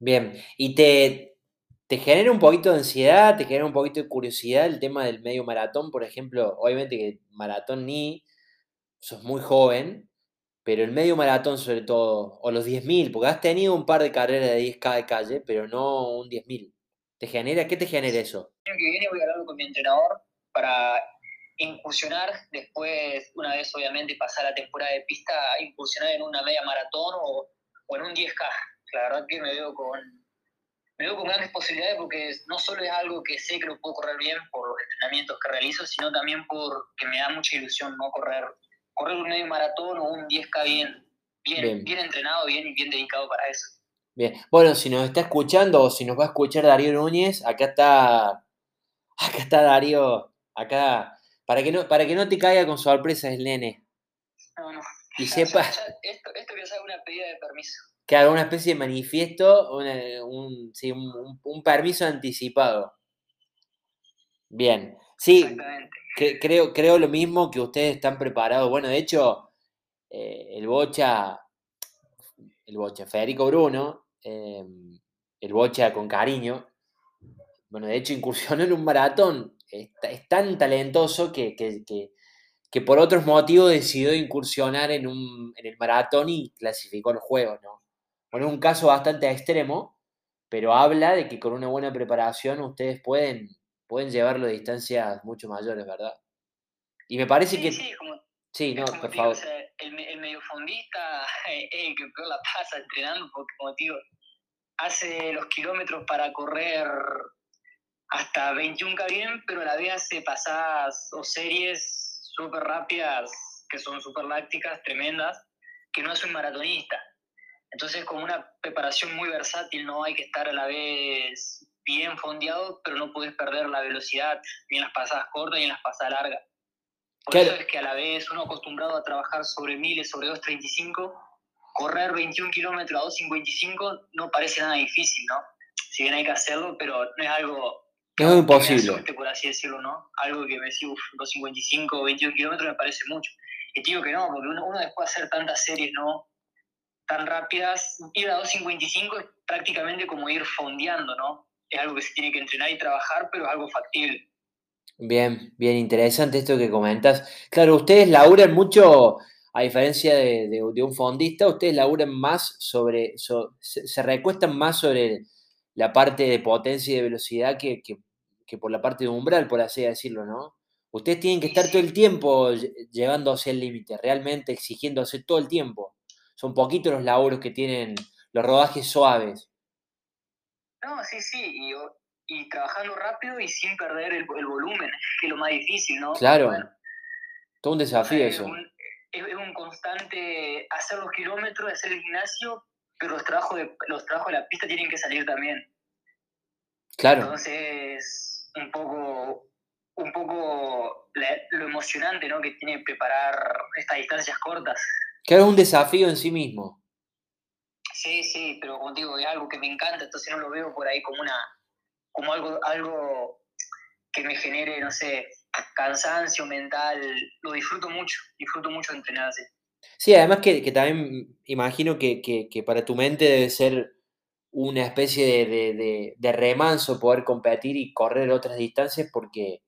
Bien, y te, te genera un poquito de ansiedad, te genera un poquito de curiosidad el tema del medio maratón, por ejemplo, obviamente que maratón ni, sos muy joven, pero el medio maratón sobre todo, o los 10.000, porque has tenido un par de carreras de 10K de calle, pero no un 10.000. ¿Te genera, qué te genera eso? El año que viene voy a hablar con mi entrenador para incursionar después, una vez obviamente pasar la temporada de pista, incursionar en una media maratón o, o en un 10K la verdad que me veo con, me veo con grandes posibilidades porque no solo es algo que sé que lo puedo correr bien por los entrenamientos que realizo, sino también porque me da mucha ilusión no correr, correr un medio maratón o un 10K bien, bien, bien, entrenado, bien, bien dedicado para eso. Bien, bueno, si nos está escuchando o si nos va a escuchar Darío Núñez, acá está, *laughs* acá está Darío, acá, para que no, para que no te caiga con sorpresa el nene. No, no. Y sepa... esto, esto que sea una pedida de permiso haga una especie de manifiesto, un, permiso anticipado. Bien, sí, creo, creo lo mismo que ustedes están preparados. Bueno, de hecho, eh, el Bocha, el Bocha, Federico Bruno, em, el Bocha con cariño, bueno, de hecho incursionó en un maratón, es, tan talentoso que, que, por otros motivos decidió incursionar en, un, en el maratón y clasificó los juegos, ¿no? Bueno, es un caso bastante extremo, pero habla de que con una buena preparación ustedes pueden, pueden llevarlo a distancias mucho mayores, ¿verdad? Y me parece que... Sí, como, sí no, por favor. el, el mediofondista es *laughs* el que peor la pasa entrenando, porque como digo, hace los kilómetros para correr hasta 21K bien, pero a la vez hace pasadas o series súper rápidas, que son súper lácticas, tremendas, que no es un maratonista. Entonces, como una preparación muy versátil, no hay que estar a la vez bien fondeado, pero no puedes perder la velocidad ni en las pasadas cortas ni en las pasadas largas. Por eso es que a la vez uno acostumbrado a trabajar sobre miles, sobre 2.35, correr 21 kilómetros a 2.55 no parece nada difícil, ¿no? Si bien hay que hacerlo, pero no es algo... Es imposible. por así decirlo, ¿no? Algo que me decía, 2.55 o 21 kilómetros me parece mucho. Y digo que no, porque uno, uno después de hacer tantas series, ¿no? tan rápidas, ir a 2.55 es prácticamente como ir fondeando, ¿no? Es algo que se tiene que entrenar y trabajar, pero es algo factible. Bien, bien interesante esto que comentas. Claro, ustedes laburan mucho, a diferencia de, un fondista, ustedes laburan más sobre, se, recuestan más sobre la parte de potencia y de velocidad que, que, por la parte de umbral, por así decirlo, ¿no? Ustedes tienen que estar todo el tiempo llevándose el límite, realmente exigiéndose todo el tiempo. Son poquitos los laburos que tienen los rodajes suaves. No, sí, sí, y, trabajando rápido y sin perder el, volumen, que es lo más difícil, ¿no? Claro, todo un desafío eso. es, un constante hacer los kilómetros, hacer el gimnasio, pero los trabajos de, los trabajos de la pista tienen que salir también. Claro. Entonces, un poco, un poco lo emocionante ¿no? que tiene preparar estas distancias cortas. Que es un desafío en sí mismo. Sí, sí, pero como digo, es algo que me encanta, entonces no lo veo por ahí como una como algo, algo que me genere, no sé, cansancio mental. Lo disfruto mucho, disfruto mucho de entrenar así. Sí, además que, también imagino que, para tu mente debe ser una especie de, remanso poder competir y correr otras distancias porque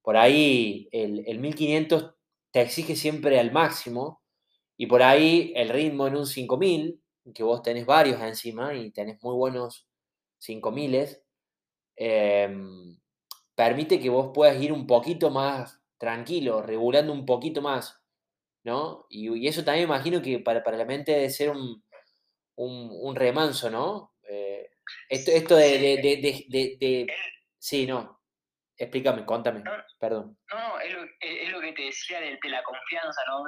por ahí el, el 1500 te exige siempre al máximo y por ahí el ritmo en un 5000, que vos tenés varios encima y tenés muy buenos 5000, em, permite que vos puedas ir un poquito más tranquilo, regulando un poquito más, ¿no? Y, eso también imagino que para, para, la mente debe ser un, un, remanso, ¿no? Eh, esto, esto de, de, de, Sí, no. Explícame, contame, perdón. No, es lo, es lo que te decía de, la confianza, ¿no?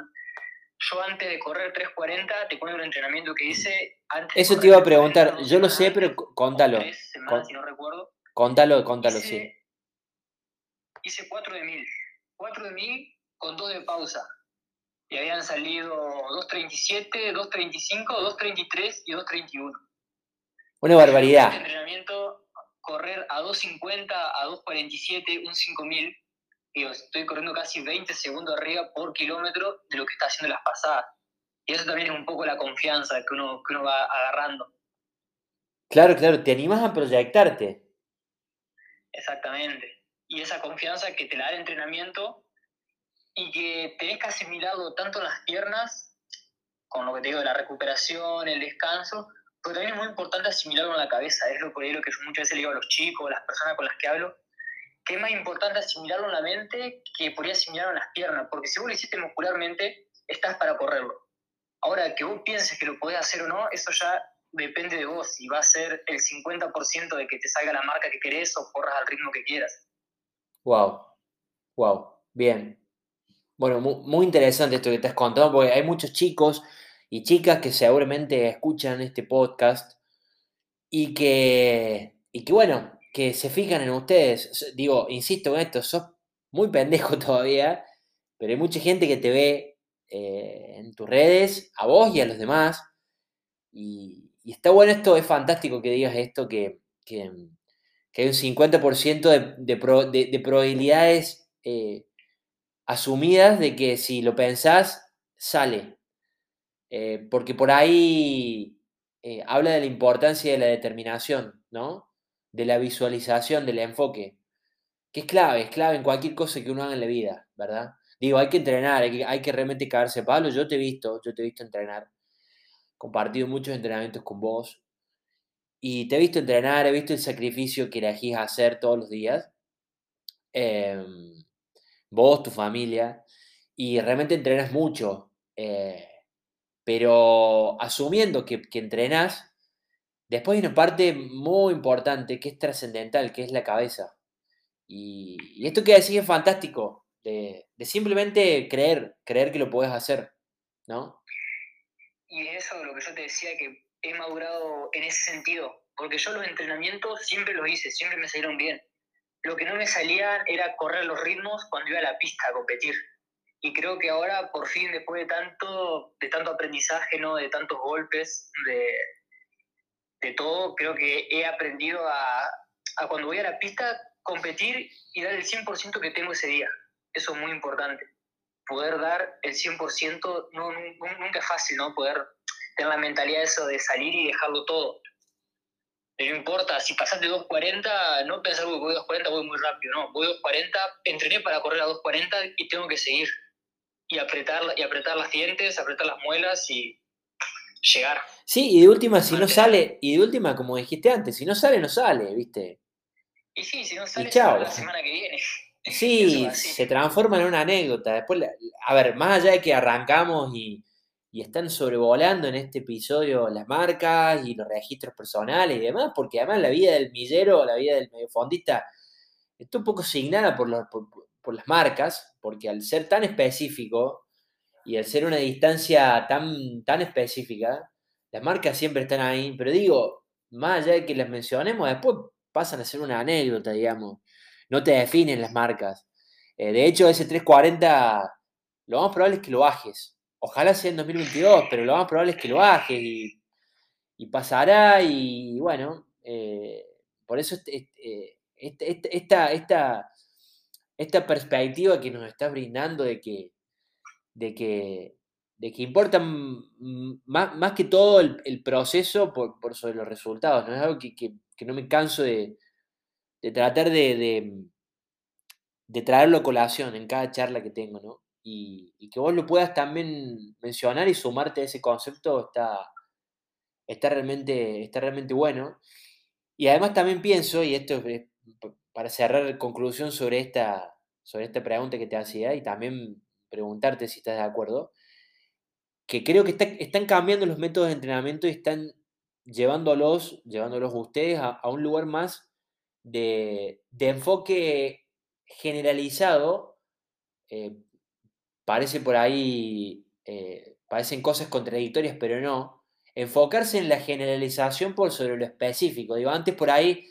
Yo antes de correr 3.40, te cuento el entrenamiento que hice. Antes Eso te iba a preguntar, yo lo sé, pero contalo. si no recuerdo. Contalo, contalo, sí. Hice 4 de 1000. 4 de 1000 con 2 de pausa. Y habían salido 2.37, 2.35, 2.33 y 2.31. Una barbaridad. Entrenamiento, correr a 2.50, a 2.47, un 5000 estoy corriendo casi 20 segundos arriba por kilómetro de lo que está haciendo las pasadas. Y eso también es un poco la confianza que uno, que uno va agarrando. Claro, claro, te animas a proyectarte. Exactamente. Y esa confianza que te la da el entrenamiento y que tenés que asimilado tanto en las piernas, con lo que te digo de la recuperación, el descanso, pero también es muy importante asimilarlo en la cabeza. Es lo, por lo que yo muchas veces le digo a los chicos, a las personas con las que hablo, que es más importante asimilarlo en la mente que podría asimilarlo en las piernas, porque si vos lo hiciste muscularmente, estás para correrlo. Ahora, que vos pienses que lo podés hacer o no, eso ya depende de vos, si va a ser el 50% de que te salga la marca que querés o corras al ritmo que quieras. Wow, wow, bien. Bueno, muy, interesante esto que te has contado, porque hay muchos chicos y chicas que seguramente escuchan este podcast y que, y que bueno, que se fijan en ustedes. Digo, insisto en esto, sos muy pendejo *laughs* todavía, pero hay mucha gente que te ve eh, en tus redes, a vos y a los demás. Y, está bueno esto, es fantástico que digas esto, que, que, hay un 50% de, probabilidades eh, asumidas de que si lo pensás, sale. Eh, porque por ahí habla de la importancia de la determinación, ¿no? De la visualización, del enfoque, que es clave, es clave en cualquier cosa que uno haga en la vida, ¿verdad? Digo, hay que entrenar, hay que, hay que realmente caerse Pablo. Yo te he visto, yo te he visto entrenar, compartido muchos entrenamientos con vos y te he visto entrenar, he visto el sacrificio que elegís hacer todos los días. Em, vos, tu familia, y realmente entrenas mucho, eh, pero asumiendo que, que entrenás, Después hay una parte muy importante que es trascendental, que es la cabeza. Y, esto que decís es fantástico, de, simplemente creer, creer que lo puedes hacer, ¿no? Y eso lo que yo te decía, que he madurado en ese sentido, porque yo los entrenamientos siempre los hice, siempre me salieron bien. Lo que no me salía era correr los ritmos cuando iba a la pista a competir. Y creo que ahora, por fin, después de tanto, de tanto aprendizaje, ¿no? de tantos golpes, de, de todo, creo que he aprendido a, cuando voy a la pista competir y dar el 100% que tengo ese día. Eso es muy importante. Poder dar el 100% no, nunca es fácil, ¿no? Poder tener la mentalidad de eso de salir y dejarlo todo. No importa, si pasaste 2.40, no pensar que voy 2.40, voy muy rápido, no, voy 2.40, entrené para correr a 2.40 y tengo que seguir. Y apretar, y apretar las dientes, apretar las muelas y llegar. Sí, y de última, si no sale, y de última, como dijiste antes, si no sale, no sale, ¿viste? Y sí, si no sale, la semana que viene. *laughs* Sí, se transforma en una anécdota. Después, a ver, más allá de que arrancamos y, y están sobrevolando en este episodio las marcas y los registros personales y demás, porque además la vida del millero, la vida del mediofondista, está un poco signada por, por, las marcas, porque al ser tan específico y al ser una distancia tan, tan específica, las marcas siempre están ahí, pero digo, más allá de que las mencionemos, después pasan a ser una anécdota, digamos, no te definen las marcas. Eh, de hecho, ese 340, lo más probable es que lo bajes, Ojalá sea en 2022, pero lo más probable es que lo baje y, pasará y bueno, eh, por eso este, este, este, esta, esta, esta, perspectiva que nos está brindando de que, de que, de que importa más, más que todo el, proceso por, por, sobre los resultados, ¿no? Es algo que, que, no me canso de, de tratar de, de, de traerlo a colación en cada charla que tengo, ¿no? y, que vos lo puedas también mencionar y sumarte a ese concepto está, está, realmente, está realmente bueno. Y además también pienso, y esto es para cerrar conclusión sobre esta, sobre esta pregunta que te hacía y también preguntarte si estás de acuerdo, que creo que están cambiando los métodos de entrenamiento y están llevándolos, llevándolos ustedes a, un lugar más de, enfoque generalizado eh, parece por ahí, eh, parecen cosas contradictorias, pero no. Enfocarse en la generalización por sobre lo específico. Digo, antes por ahí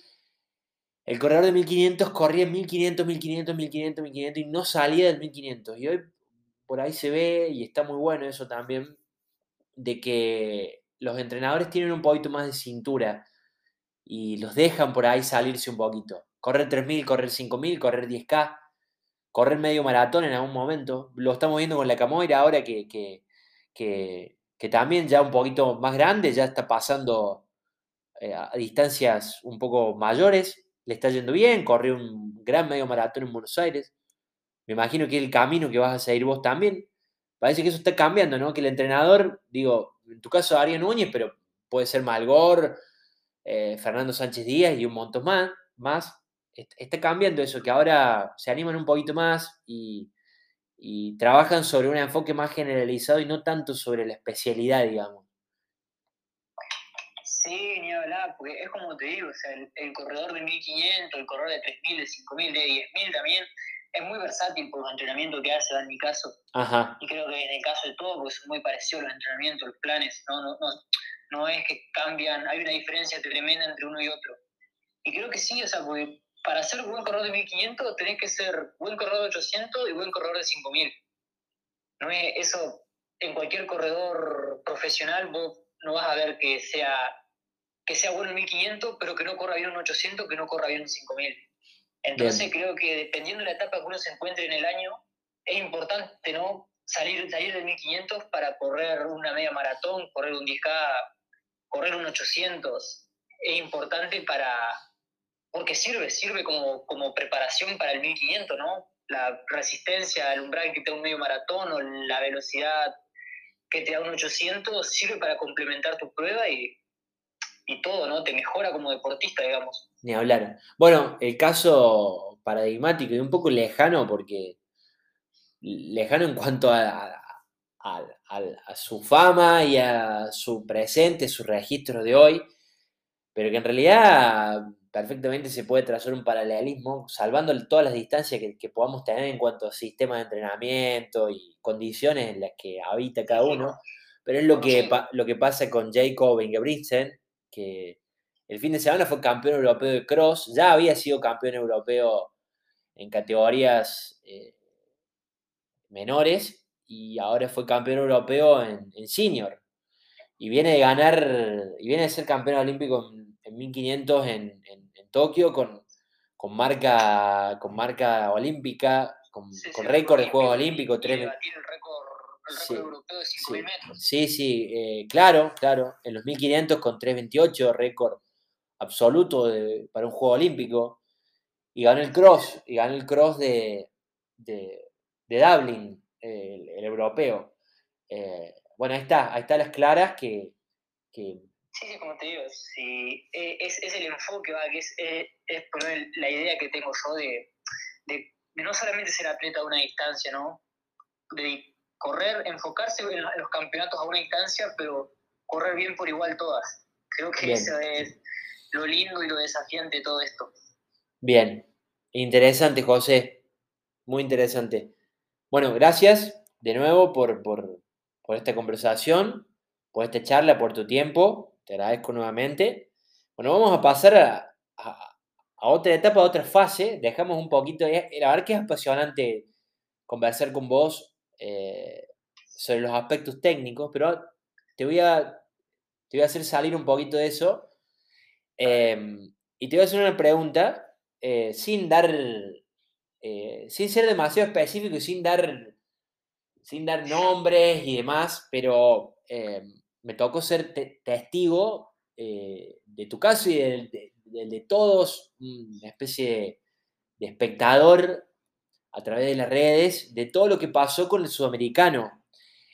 el corredor de 1500 corría en 1500, 1500, 1500, 1500 y no salía del 1500. Y hoy por ahí se ve, y está muy bueno eso también, de que los entrenadores tienen un poquito más de cintura y los dejan por ahí salirse un poquito. Correr 3000, correr 5000, correr 10K correr medio maratón en algún momento. Lo estamos viendo con la Camoira ahora que, que, también ya un poquito más grande, ya está pasando eh, a distancias un poco mayores, le está yendo bien, corrió un gran medio maratón en Buenos Aires. Me imagino que el camino que vas a seguir vos también. Parece que eso está cambiando, ¿no? Que el entrenador, digo, en tu caso Ariel Núñez, pero puede ser Malgor, eh, Fernando Sánchez Díaz y un montón más, más está cambiando eso, que ahora se animan un poquito más y, trabajan sobre un enfoque más generalizado y no tanto sobre la especialidad, digamos. Sí, ni hablar, porque es como te digo, o sea, el, corredor de 1500, el corredor de 3000, de 5000, de 10000 también, es muy versátil por los entrenamientos que hace, en mi caso. Ajá. Y creo que en el caso de todo, pues son muy parecidos los entrenamientos, los planes, no, no, no, no es que cambian, hay una diferencia tremenda entre uno y otro. Y creo que sí, o sea, porque para ser buen corredor de 1500 tenés que ser buen corredor de 800 y buen corredor de 5000. No es eso, en cualquier corredor profesional vos no vas a ver que sea, que sea bueno en 1500, pero que no corra bien en 800, que no corra bien en 5000. Entonces creo que dependiendo de la etapa que uno se encuentre en el año, es importante no salir, salir del 1500 para correr una media maratón, correr un 10K, correr un 800. Es importante para, porque sirve, sirve como, como preparación para el 1500, ¿no? La resistencia, el umbral que te da un medio maratón o la velocidad que te da un 800 sirve para complementar tu prueba y, y todo, ¿no? Te mejora como deportista, digamos. Ni hablar. Bueno, el caso paradigmático y un poco lejano, porque lejano en cuanto a, a, a, su fama y a su presente, su registro de hoy, pero que en realidad perfectamente se puede trazar un paralelismo, salvando todas las distancias que, podamos tener en cuanto a sistemas de entrenamiento y condiciones en las que habita cada uno, pero es lo que, lo que pasa con Jacob Ingebrigtsen, que el fin de semana fue campeón europeo de cross, ya había sido campeón europeo en categorías eh, menores y ahora fue campeón europeo en, senior. Y viene de ganar, y viene de ser campeón olímpico en, 1500 en, Tokio con, con, marca, con marca olímpica, con, récord de Juegos Olímpicos. Tres... El récord, sí, europeo de 5.000 metros. Sí, sí, eh, claro, claro. En los 1500 con 3.28, récord absoluto para un Juego Olímpico. Y ganó el cross, y ganó el cross de, de, Dublin, el, europeo. Eh, bueno, ahí está, ahí están las claras que, que Sí, sí, como te digo, sí, e, es, es el enfoque, ¿va? que es, es, la idea que tengo yo de, de, no solamente ser atleta a una distancia, ¿no? De correr, enfocarse en los campeonatos a una distancia, pero correr bien por igual todas. Creo que eso es lo lindo y lo desafiante de todo esto. Bien, interesante, José. Muy interesante. Bueno, gracias de nuevo por, por, esta conversación, por esta charla, por tu tiempo. Te agradezco nuevamente. Bueno, vamos a pasar a, a, otra etapa, a otra fase. Dejamos un poquito, eh, la verdad que es apasionante conversar con vos eh, sobre los aspectos técnicos, pero te voy a, te voy a hacer salir un poquito de eso em, y te voy a hacer una pregunta eh, sin dar, sin ser demasiado específico y sin dar, sin dar nombres y demás, pero em, me tocó ser testigo de tu caso y de, de, todos, una especie de espectador a través de las redes de todo lo que pasó con el sudamericano.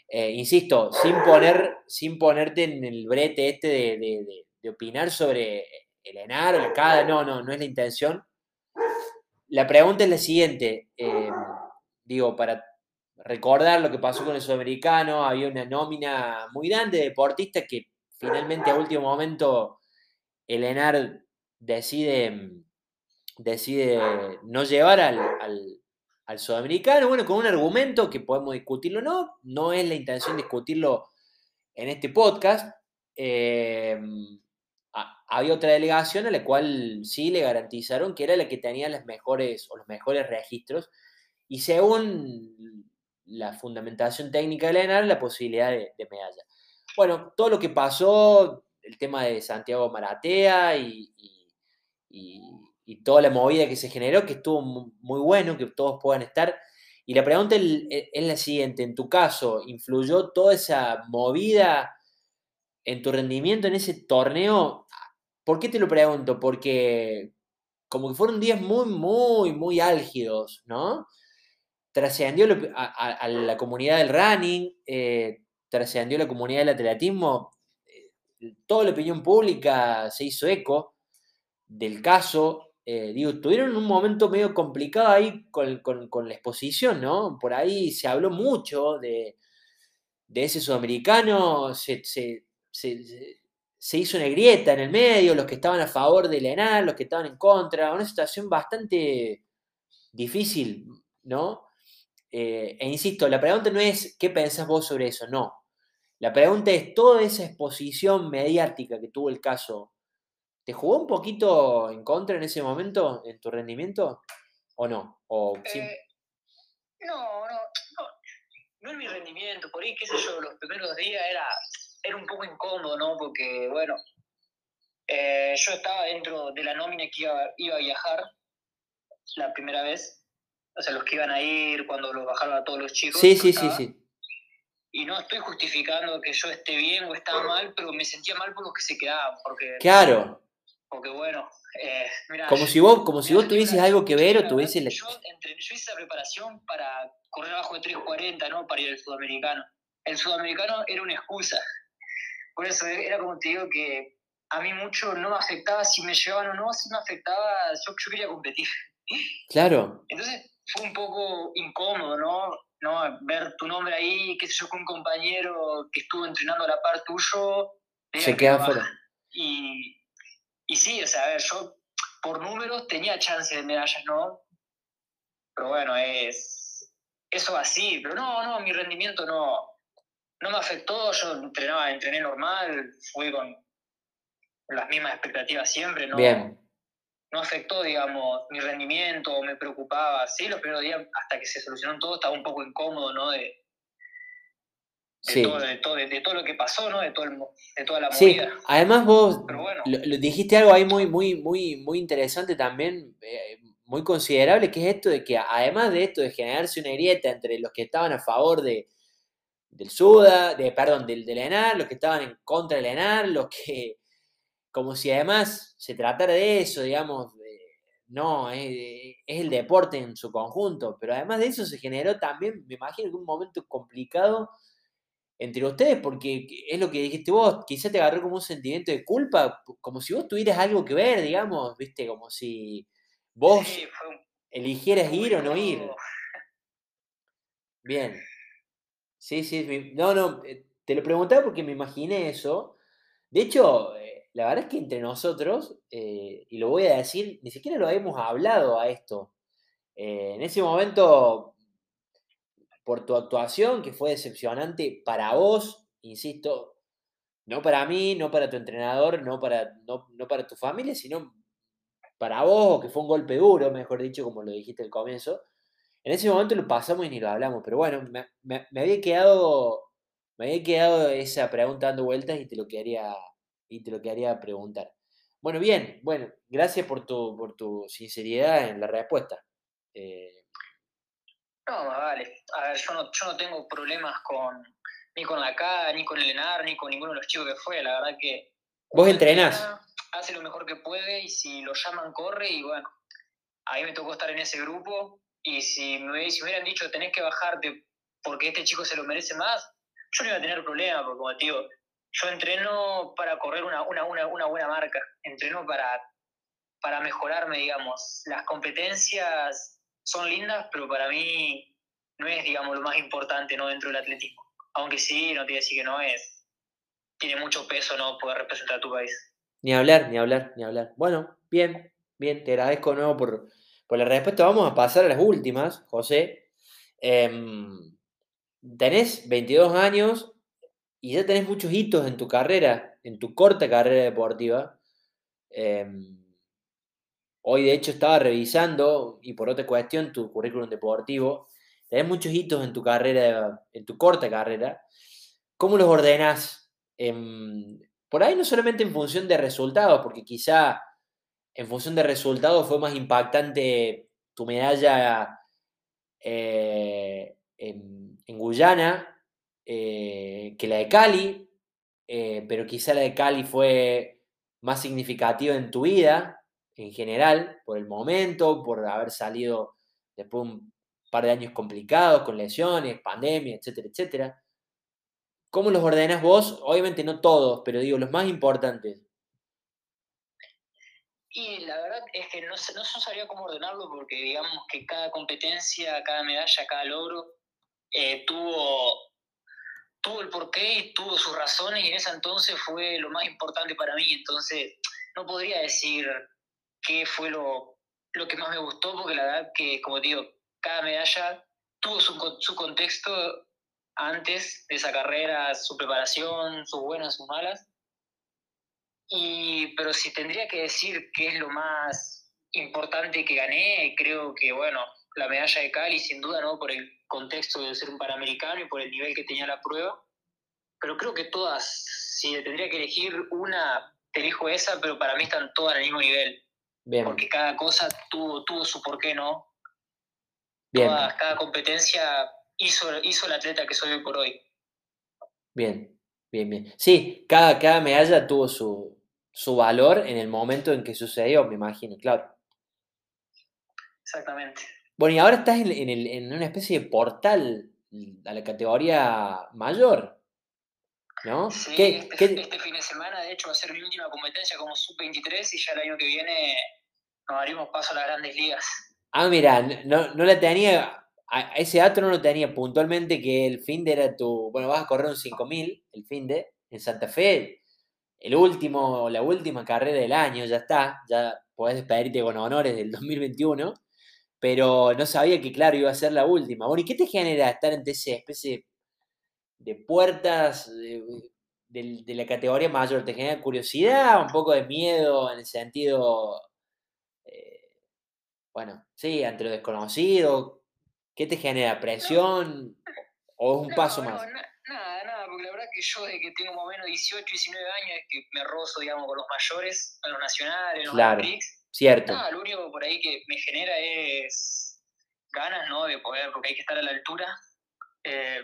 Eh, insisto, sin, poner, sin ponerte en el brete este de, opinar sobre el ENAR o el CADA, no, no, no es la intención. La pregunta es la siguiente, eh, digo, para recordar lo que pasó con el sudamericano, había una nómina muy grande de deportistas que finalmente a último momento el ENAR decide, decide no llevar al, al, sudamericano, bueno, con un argumento que podemos discutirlo no, no es la intención discutirlo en este podcast. Em, había otra delegación a la cual sí le garantizaron que era la que tenía las mejores o los mejores registros y según la fundamentación técnica de la la posibilidad de, de medalla. Bueno, todo lo que pasó, el tema de Santiago Maratea y, y, toda la movida que se generó, que estuvo muy bueno, que todos puedan estar. Y la pregunta e, es la siguiente, en tu caso, ¿influyó toda esa movida en tu rendimiento en ese torneo? ¿Por qué te lo pregunto? Porque como que fueron días muy, muy, muy álgidos, ¿no? Trascendió a, la comunidad del running, eh, trascendió la comunidad del atletismo, eh, toda la opinión pública se hizo eco del caso. Eh, digo, tuvieron un momento medio complicado ahí con, la exposición, ¿no? Por ahí se habló mucho de, ese sudamericano, se, hizo una grieta en el medio, los que estaban a favor de ENAR, los que estaban en contra, una situación bastante difícil, ¿no? Eh, e insisto, la pregunta no es qué pensás vos sobre eso, no. La pregunta es, toda esa exposición mediática que tuvo el caso ¿Te jugó un poquito en contra en ese momento, en tu rendimiento? ¿O no? ¿O, eh, no, no, no, no en mi rendimiento, por ahí, qué sé yo, los primeros días era, era un poco incómodo, ¿no? Porque, bueno, eh, yo estaba dentro de la nómina que iba, iba, a viajar la primera vez, o sea, los que iban a ir cuando los bajaron a todos los chicos. Sí, sí, sí, sí. Y no estoy justificando que yo esté bien o estaba mal, pero me sentía mal por los que se quedaban, porque... Claro, porque bueno, eh, como si vos, como si vos tuvieses algo que ver o tuvieses... Yo, yo hice esa preparación para correr abajo de 3.40, ¿no? Para ir al sudamericano. El sudamericano era una excusa. Por eso era como te digo que a mí mucho no me afectaba si me llevaban o no, si me afectaba, yo, yo quería competir. Claro. Entonces fue un poco incómodo, ¿no? ¿no? Ver tu nombre ahí, qué sé yo, con un compañero que estuvo entrenando a la par tuyo. Se queda fuera. Y, y sí, o sea, a ver, yo por números tenía chance de medallas, ¿no? Pero bueno, es eso así, pero no, no, mi rendimiento no, no me afectó, yo entrenaba, entrené normal, fui con las mismas expectativas siempre, ¿no? Bien. No afectó, digamos, mi rendimiento, me preocupaba. Sí, los primeros días, hasta que se solucionó todo, estaba un poco incómodo, ¿no? De, de, todo, de, todo, lo que pasó, ¿no? De, todo de toda la movida. Sí, además vos lo, dijiste algo ahí muy, muy, muy, muy interesante también, eh, muy considerable, que es esto de que además de esto de generarse una grieta entre los que estaban a favor de, del SUDA, de, perdón, del, del ENAR, los que estaban en contra del ENAR, los que, como si además se tratara de eso, digamos, no, es, es, el deporte en su conjunto, pero además de eso se generó también, me imagino un momento complicado entre ustedes, porque es lo que dijiste vos, quizá te agarró como un sentimiento de culpa, como si vos tuvieras algo que ver, digamos, viste, como si vos... Sí, fue eligieras ir o no ir. Bien. Sí, sí, no, no, eh, te lo preguntaba porque me imaginé eso. De hecho, eh, la verdad es que entre nosotros, eh, y lo voy a decir, ni siquiera lo hemos hablado a esto. en ese momento, por tu actuación, que fue decepcionante para vos, insisto, no para mí, no para tu entrenador, no para, no, no para tu familia, sino para vos, que fue un golpe duro, mejor dicho, como lo dijiste al comienzo. En ese momento lo pasamos y ni lo hablamos, pero bueno, me, había quedado me había quedado esa pregunta dando vueltas y te lo quería y te lo quería preguntar. Bueno, bien, bueno, gracias por tu, por tu sinceridad en la respuesta. Eh, no, vale. A ver, yo no, yo no tengo problemas con ni con la K, ni con el ENAR, ni con ninguno de los chicos que fue. La verdad que. Vos entrenás. Hace lo mejor que puede y si lo llaman, corre. Y bueno, a mí me tocó estar en ese grupo. Y si me, hubieran dicho tenés que bajarte porque este chico se lo merece más, yo no iba a tener problema, porque como te digo, yo entreno para correr una, una, una, una buena marca. Entreno para, para mejorarme, digamos. Las competencias son lindas, pero para mí no es, digamos, lo más importante ¿no? dentro del atletismo. Aunque sí, no te voy a decir que no es. Tiene mucho peso no poder representar a tu país. Ni hablar, ni hablar, ni hablar. Bueno, bien, bien, te agradezco de nuevo por, por la respuesta. Vamos a pasar a las últimas, José. Em, tenés 22 años y ya tenés muchos hitos en tu carrera, en tu corta carrera deportiva. Em, Hoy, de hecho, estaba revisando, y por otra cuestión, tu currículum deportivo. Tenés muchos hitos en tu carrera, en tu corta carrera. ¿Cómo los ordenás? por ahí no solamente en función de resultados, porque quizá en función de resultados fue más impactante tu medalla eh, en, Guyana eh, que la de Cali, eh, pero quizá la de Cali fue más significativa en tu vida en general, por el momento, por haber salido después de un par de años complicados, con lesiones, pandemia, etcétera, etcétera. ¿Cómo los ordenás vos? Obviamente no todos, pero digo, los más importantes. Y la verdad es que no, no sabría cómo ordenarlo porque digamos que cada competencia, cada medalla, cada logro eh, tuvo, tuvo el porqué y tuvo sus razones y en ese entonces fue lo más importante para mí. Entonces no podría decir qué fue lo, lo que más me gustó, porque la verdad que, como digo, cada medalla tuvo su, su contexto antes de esa carrera, su preparación, sus buenas, sus malas. Y, pero si tendría que decir qué es lo más importante que gané, creo que, bueno, la medalla de Cali, sin duda, ¿no? Por el contexto de ser un panamericano y por el nivel que tenía la prueba. Pero creo que todas, si tendría que elegir una, te elijo esa, pero para mí están todas al mismo nivel. Porque cada cosa tuvo, tuvo su porqué, ¿no? Bien. cada competencia hizo, hizo el atleta que soy hoy por hoy. Bien, bien, bien. Sí, cada, cada medalla tuvo su, valor en el momento en que sucedió, me imagino, claro. Exactamente. Bueno, y ahora estás en, en, una especie de portal a la categoría mayor, ¿no? Sí, este, este, fin de semana, de hecho, va a ser mi última competencia como sub-23 y ya el año que viene nos daríamos paso a las grandes ligas. Ah, mira, no, no la tenía, a ese dato no lo tenía puntualmente que el fin de era tu, bueno, vas a correr un 5000, el fin de, en Santa Fe, el último, la última carrera del año, ya está, ya podés despedirte con honores del 2021, pero no sabía que, claro, iba a ser la última. Bueno, ¿y qué te genera estar en esa especie de puertas de, la categoría mayor? ¿Te genera curiosidad, un poco de miedo en el sentido, eh, bueno, sí, ante lo desconocido? ¿Qué te genera? ¿Presión o es un paso más? nada, nada, porque la verdad que yo desde que tengo más o menos 18, 19 años es que me rozo, digamos, con los mayores, con los nacionales, los claro, Cierto. Nada, lo único por ahí que me genera es ganas, ¿no? De poder, porque hay que estar a la altura. Eh,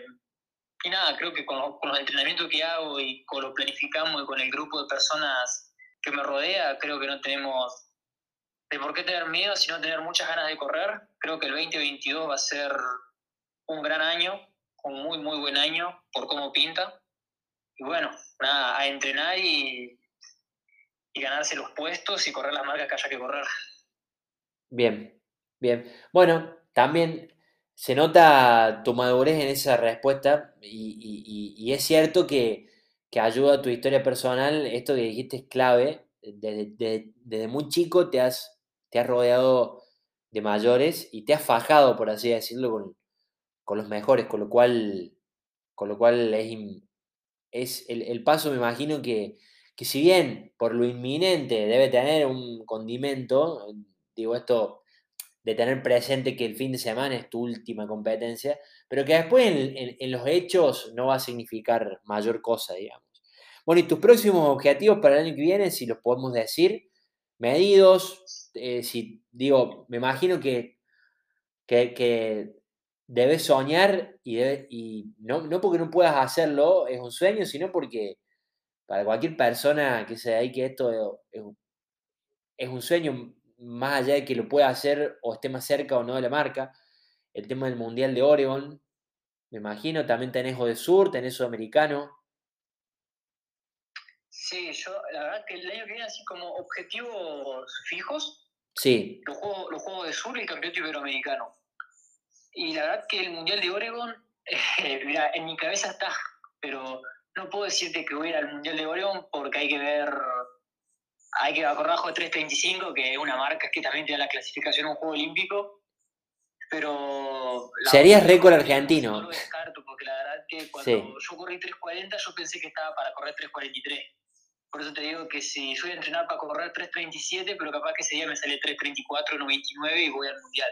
y nada, creo que con, los entrenamientos que hago y con lo planificamos y con el grupo de personas que me rodea, creo que no tenemos de por qué tener miedo, sino tener muchas ganas de correr. Creo que el 2022 va a ser un gran año, un muy, muy buen año por cómo pinta. Y bueno, nada, a entrenar y, y ganarse los puestos y correr las marcas que haya que correr. Bien, Bien, bueno, también se nota tu madurez en esa respuesta y, es cierto que, ayuda a tu historia personal, esto que dijiste es clave, desde, muy chico te has, te has rodeado de mayores y te has fajado, por así decirlo, con, con los mejores, con lo cual, con lo cual es, es el, paso, me imagino que, que si bien por lo inminente debe tener un condimento, digo esto de tener presente que el fin de semana es tu última competencia, pero que después en, los hechos no va a significar mayor cosa, digamos. Bueno, y tus próximos objetivos para el año que viene, si los podemos decir, medidos, eh, si digo, me imagino que, que, debes soñar y, y no, no, porque no puedas hacerlo, es un sueño, sino porque para cualquier persona que se dedique a esto es, es un sueño más allá de que lo pueda hacer o esté más cerca o no de la marca, el tema del Mundial de Oregon, me imagino, también tenés o de Sur, tenés Sudamericano. Sí, yo la verdad que el año que viene así como objetivos fijos, sí. los juegos, los juegos de Sur y el Campeonato Iberoamericano. Y la verdad que el Mundial de Oregon, *laughs* mira, en mi cabeza está, pero no puedo decirte que voy a ir al Mundial de Oregon porque hay que ver hay que correr bajo 3.35, que es una marca que también tiene la clasificación a un juego olímpico. Pero. Sería récord argentino. No lo descarto, porque la verdad que cuando yo corrí 3.40, yo pensé que estaba para correr 3.43. Por eso te digo que si yo voy a entrenar para correr 3.37, pero capaz que ese día me sale 3.34, 99 y voy al mundial.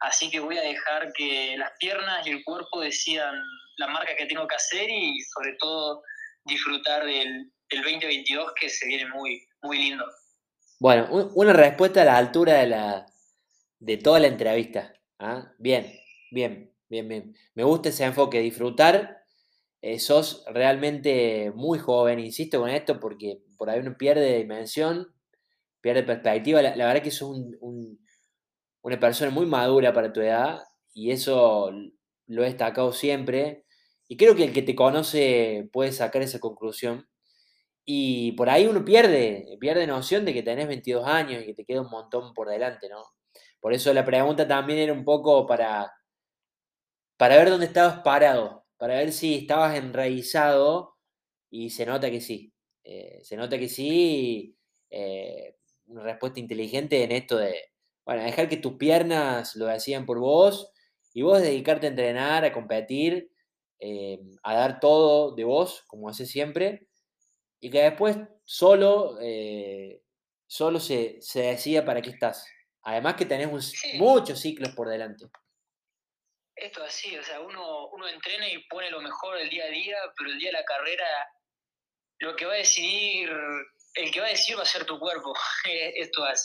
Así que voy a dejar que las piernas y el cuerpo decidan la marca que tengo que hacer y sobre todo disfrutar del, del 2022 que se viene muy, muy lindo. Bueno, una respuesta a la altura de, la, de toda la entrevista. ¿ah? Bien, bien, bien, bien. Me gusta ese enfoque, disfrutar. Eh, sos realmente muy joven, insisto con esto, porque por ahí uno pierde dimensión, pierde perspectiva. La, verdad que sos una persona muy madura para tu edad y eso lo he destacado siempre. Y creo que el que te conoce puede sacar esa conclusión. Y por ahí uno pierde, pierde noción de que tenés 22 años y que te queda un montón por delante, ¿no? Por eso la pregunta también era un poco para, para ver dónde estabas parado, para ver si estabas enraizado y se nota que sí. Eh, se nota que sí, eh, una respuesta inteligente en esto de, bueno, dejar que tus piernas lo hacían por vos y vos dedicarte a entrenar, a competir, eh, a dar todo de vos, como haces siempre, y que después solo, eh, solo se, se, decía para qué estás. Además que tenés muchos ciclos por delante. Esto es así, o sea, uno, uno entrena y pone lo mejor el día a día, pero el día de la carrera lo que va a decidir, el que va a decidir va a ser tu cuerpo. Esto *laughs* es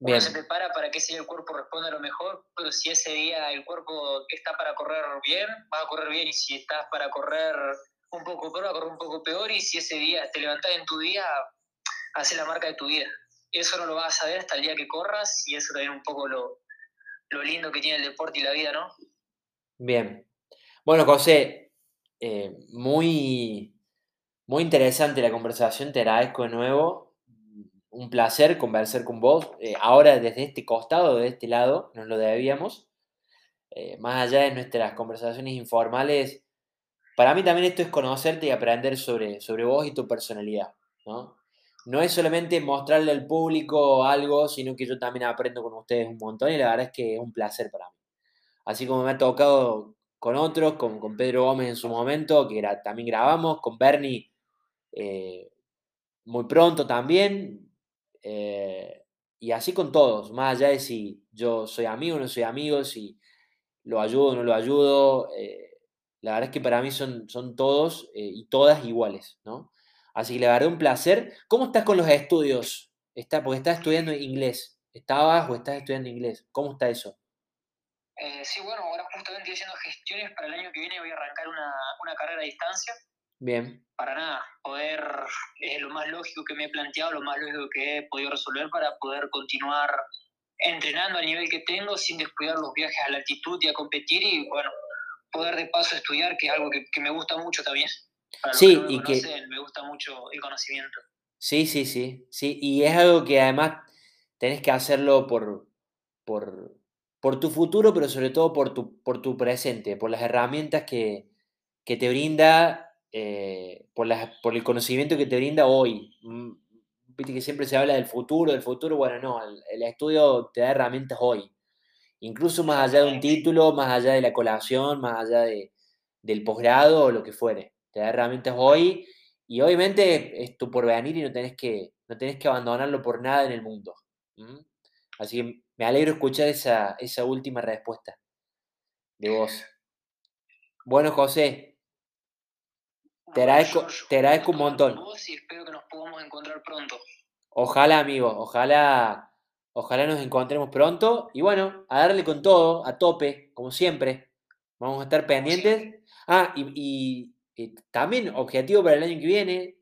así. Uno se prepara para que ese día el cuerpo responda lo mejor, pero si ese día el cuerpo está para correr bien, va a correr bien, y si estás para correr un poco peor, va a correr un poco peor y si ese día te levantás en tu día, hace la marca de tu vida. Eso no lo vas a saber hasta el día que corras y eso también un poco lo, lindo que tiene el deporte y la vida, ¿no? Bien. Bueno, José, eh, muy, muy interesante la conversación, te agradezco de nuevo. Un placer conversar con vos. Eh, ahora desde este costado, de este lado, nos lo debíamos. Eh, más allá de nuestras conversaciones informales, para mí también esto es conocerte y aprender sobre, sobre vos y tu personalidad, ¿no? No es solamente mostrarle al público algo, sino que yo también aprendo con ustedes un montón y la verdad es que es un placer para mí. Así como me ha tocado con otros, con, con Pedro Gómez en su momento, que también grabamos, con Bernie eh, muy pronto también, eh, y así con todos, más allá de si yo soy amigo o no soy amigo, si lo ayudo o no lo ayudo. Eh, la verdad es que para mí son, son todos eh, y todas iguales, ¿no? Así que la verdad un placer. ¿Cómo estás con los estudios? Está, porque estás estudiando inglés. ¿Estabas o estás estudiando inglés? ¿Cómo está eso? Sí, bueno, ahora justamente estoy haciendo gestiones para el año que viene voy a arrancar una, una carrera a distancia. Bien. Para nada, poder, es lo más lógico que me he planteado, lo más lógico que he podido resolver para poder continuar entrenando al nivel que tengo sin descuidar los viajes a la altitud y a competir y bueno, poder de paso estudiar, que es algo que, me gusta mucho también. sí, y que me gusta mucho el conocimiento. Sí, sí, sí, sí, y es algo que además tenés que hacerlo por, por, por tu futuro, pero sobre todo por tu, por tu presente, por las herramientas que, te brinda, eh, por, por el conocimiento que te brinda hoy. Mm, viste que siempre se habla del futuro, del futuro, bueno, no, el, estudio te da herramientas hoy. Incluso más allá de un título, más allá de la colación, más allá de, del posgrado o lo que fuere. Te da herramientas hoy y obviamente es tu porvenir y no tenés que, no tenés que abandonarlo por nada en el mundo. Así que me alegro escuchar esa, esa última respuesta de vos. *laughs* Bueno, José, te agradezco, te agradezco un montón. y espero que nos podamos encontrar pronto. Ojalá, amigo, ojalá, ojalá nos encontremos pronto. Y bueno, a darle con todo, a tope, como siempre. Vamos a estar pendientes. Ah, y, también objetivo para el año que viene,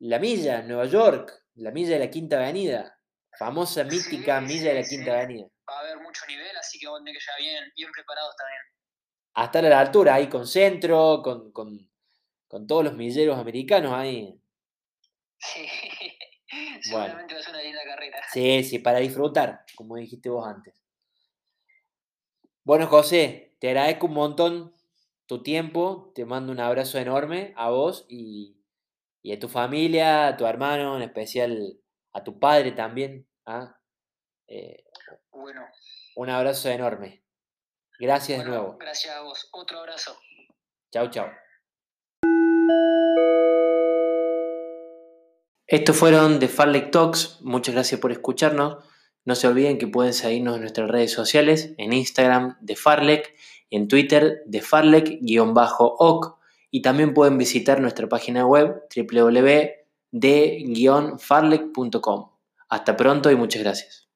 la milla, Nueva York, la milla de la Quinta Avenida. Famosa, mítica milla de la Quinta Avenida. Va a haber mucho nivel, así que vos tenés que ya bien, bien preparados también. A estar a la altura, ahí con centro, con, con, todos los milleros americanos ahí. Sí, *laughs* seguramente va a ser una linda carrera. Sí, sí, para disfrutar, como dijiste vos antes. Bueno, José, te agradezco un montón tu tiempo, te mando un abrazo enorme a vos y, y a tu familia, a tu hermano, en especial a tu padre también. ¿ah? Eh, bueno. Un abrazo enorme. Gracias de nuevo. Gracias a vos. Otro abrazo. Chau, chau. Estos fueron The Farlek Talks. Muchas gracias por escucharnos. No se olviden que pueden seguirnos en nuestras redes sociales, en Instagram de Farlek, en Twitter de Farlek-oc y también pueden visitar nuestra página web www de-farlek.com. Hasta pronto y muchas gracias.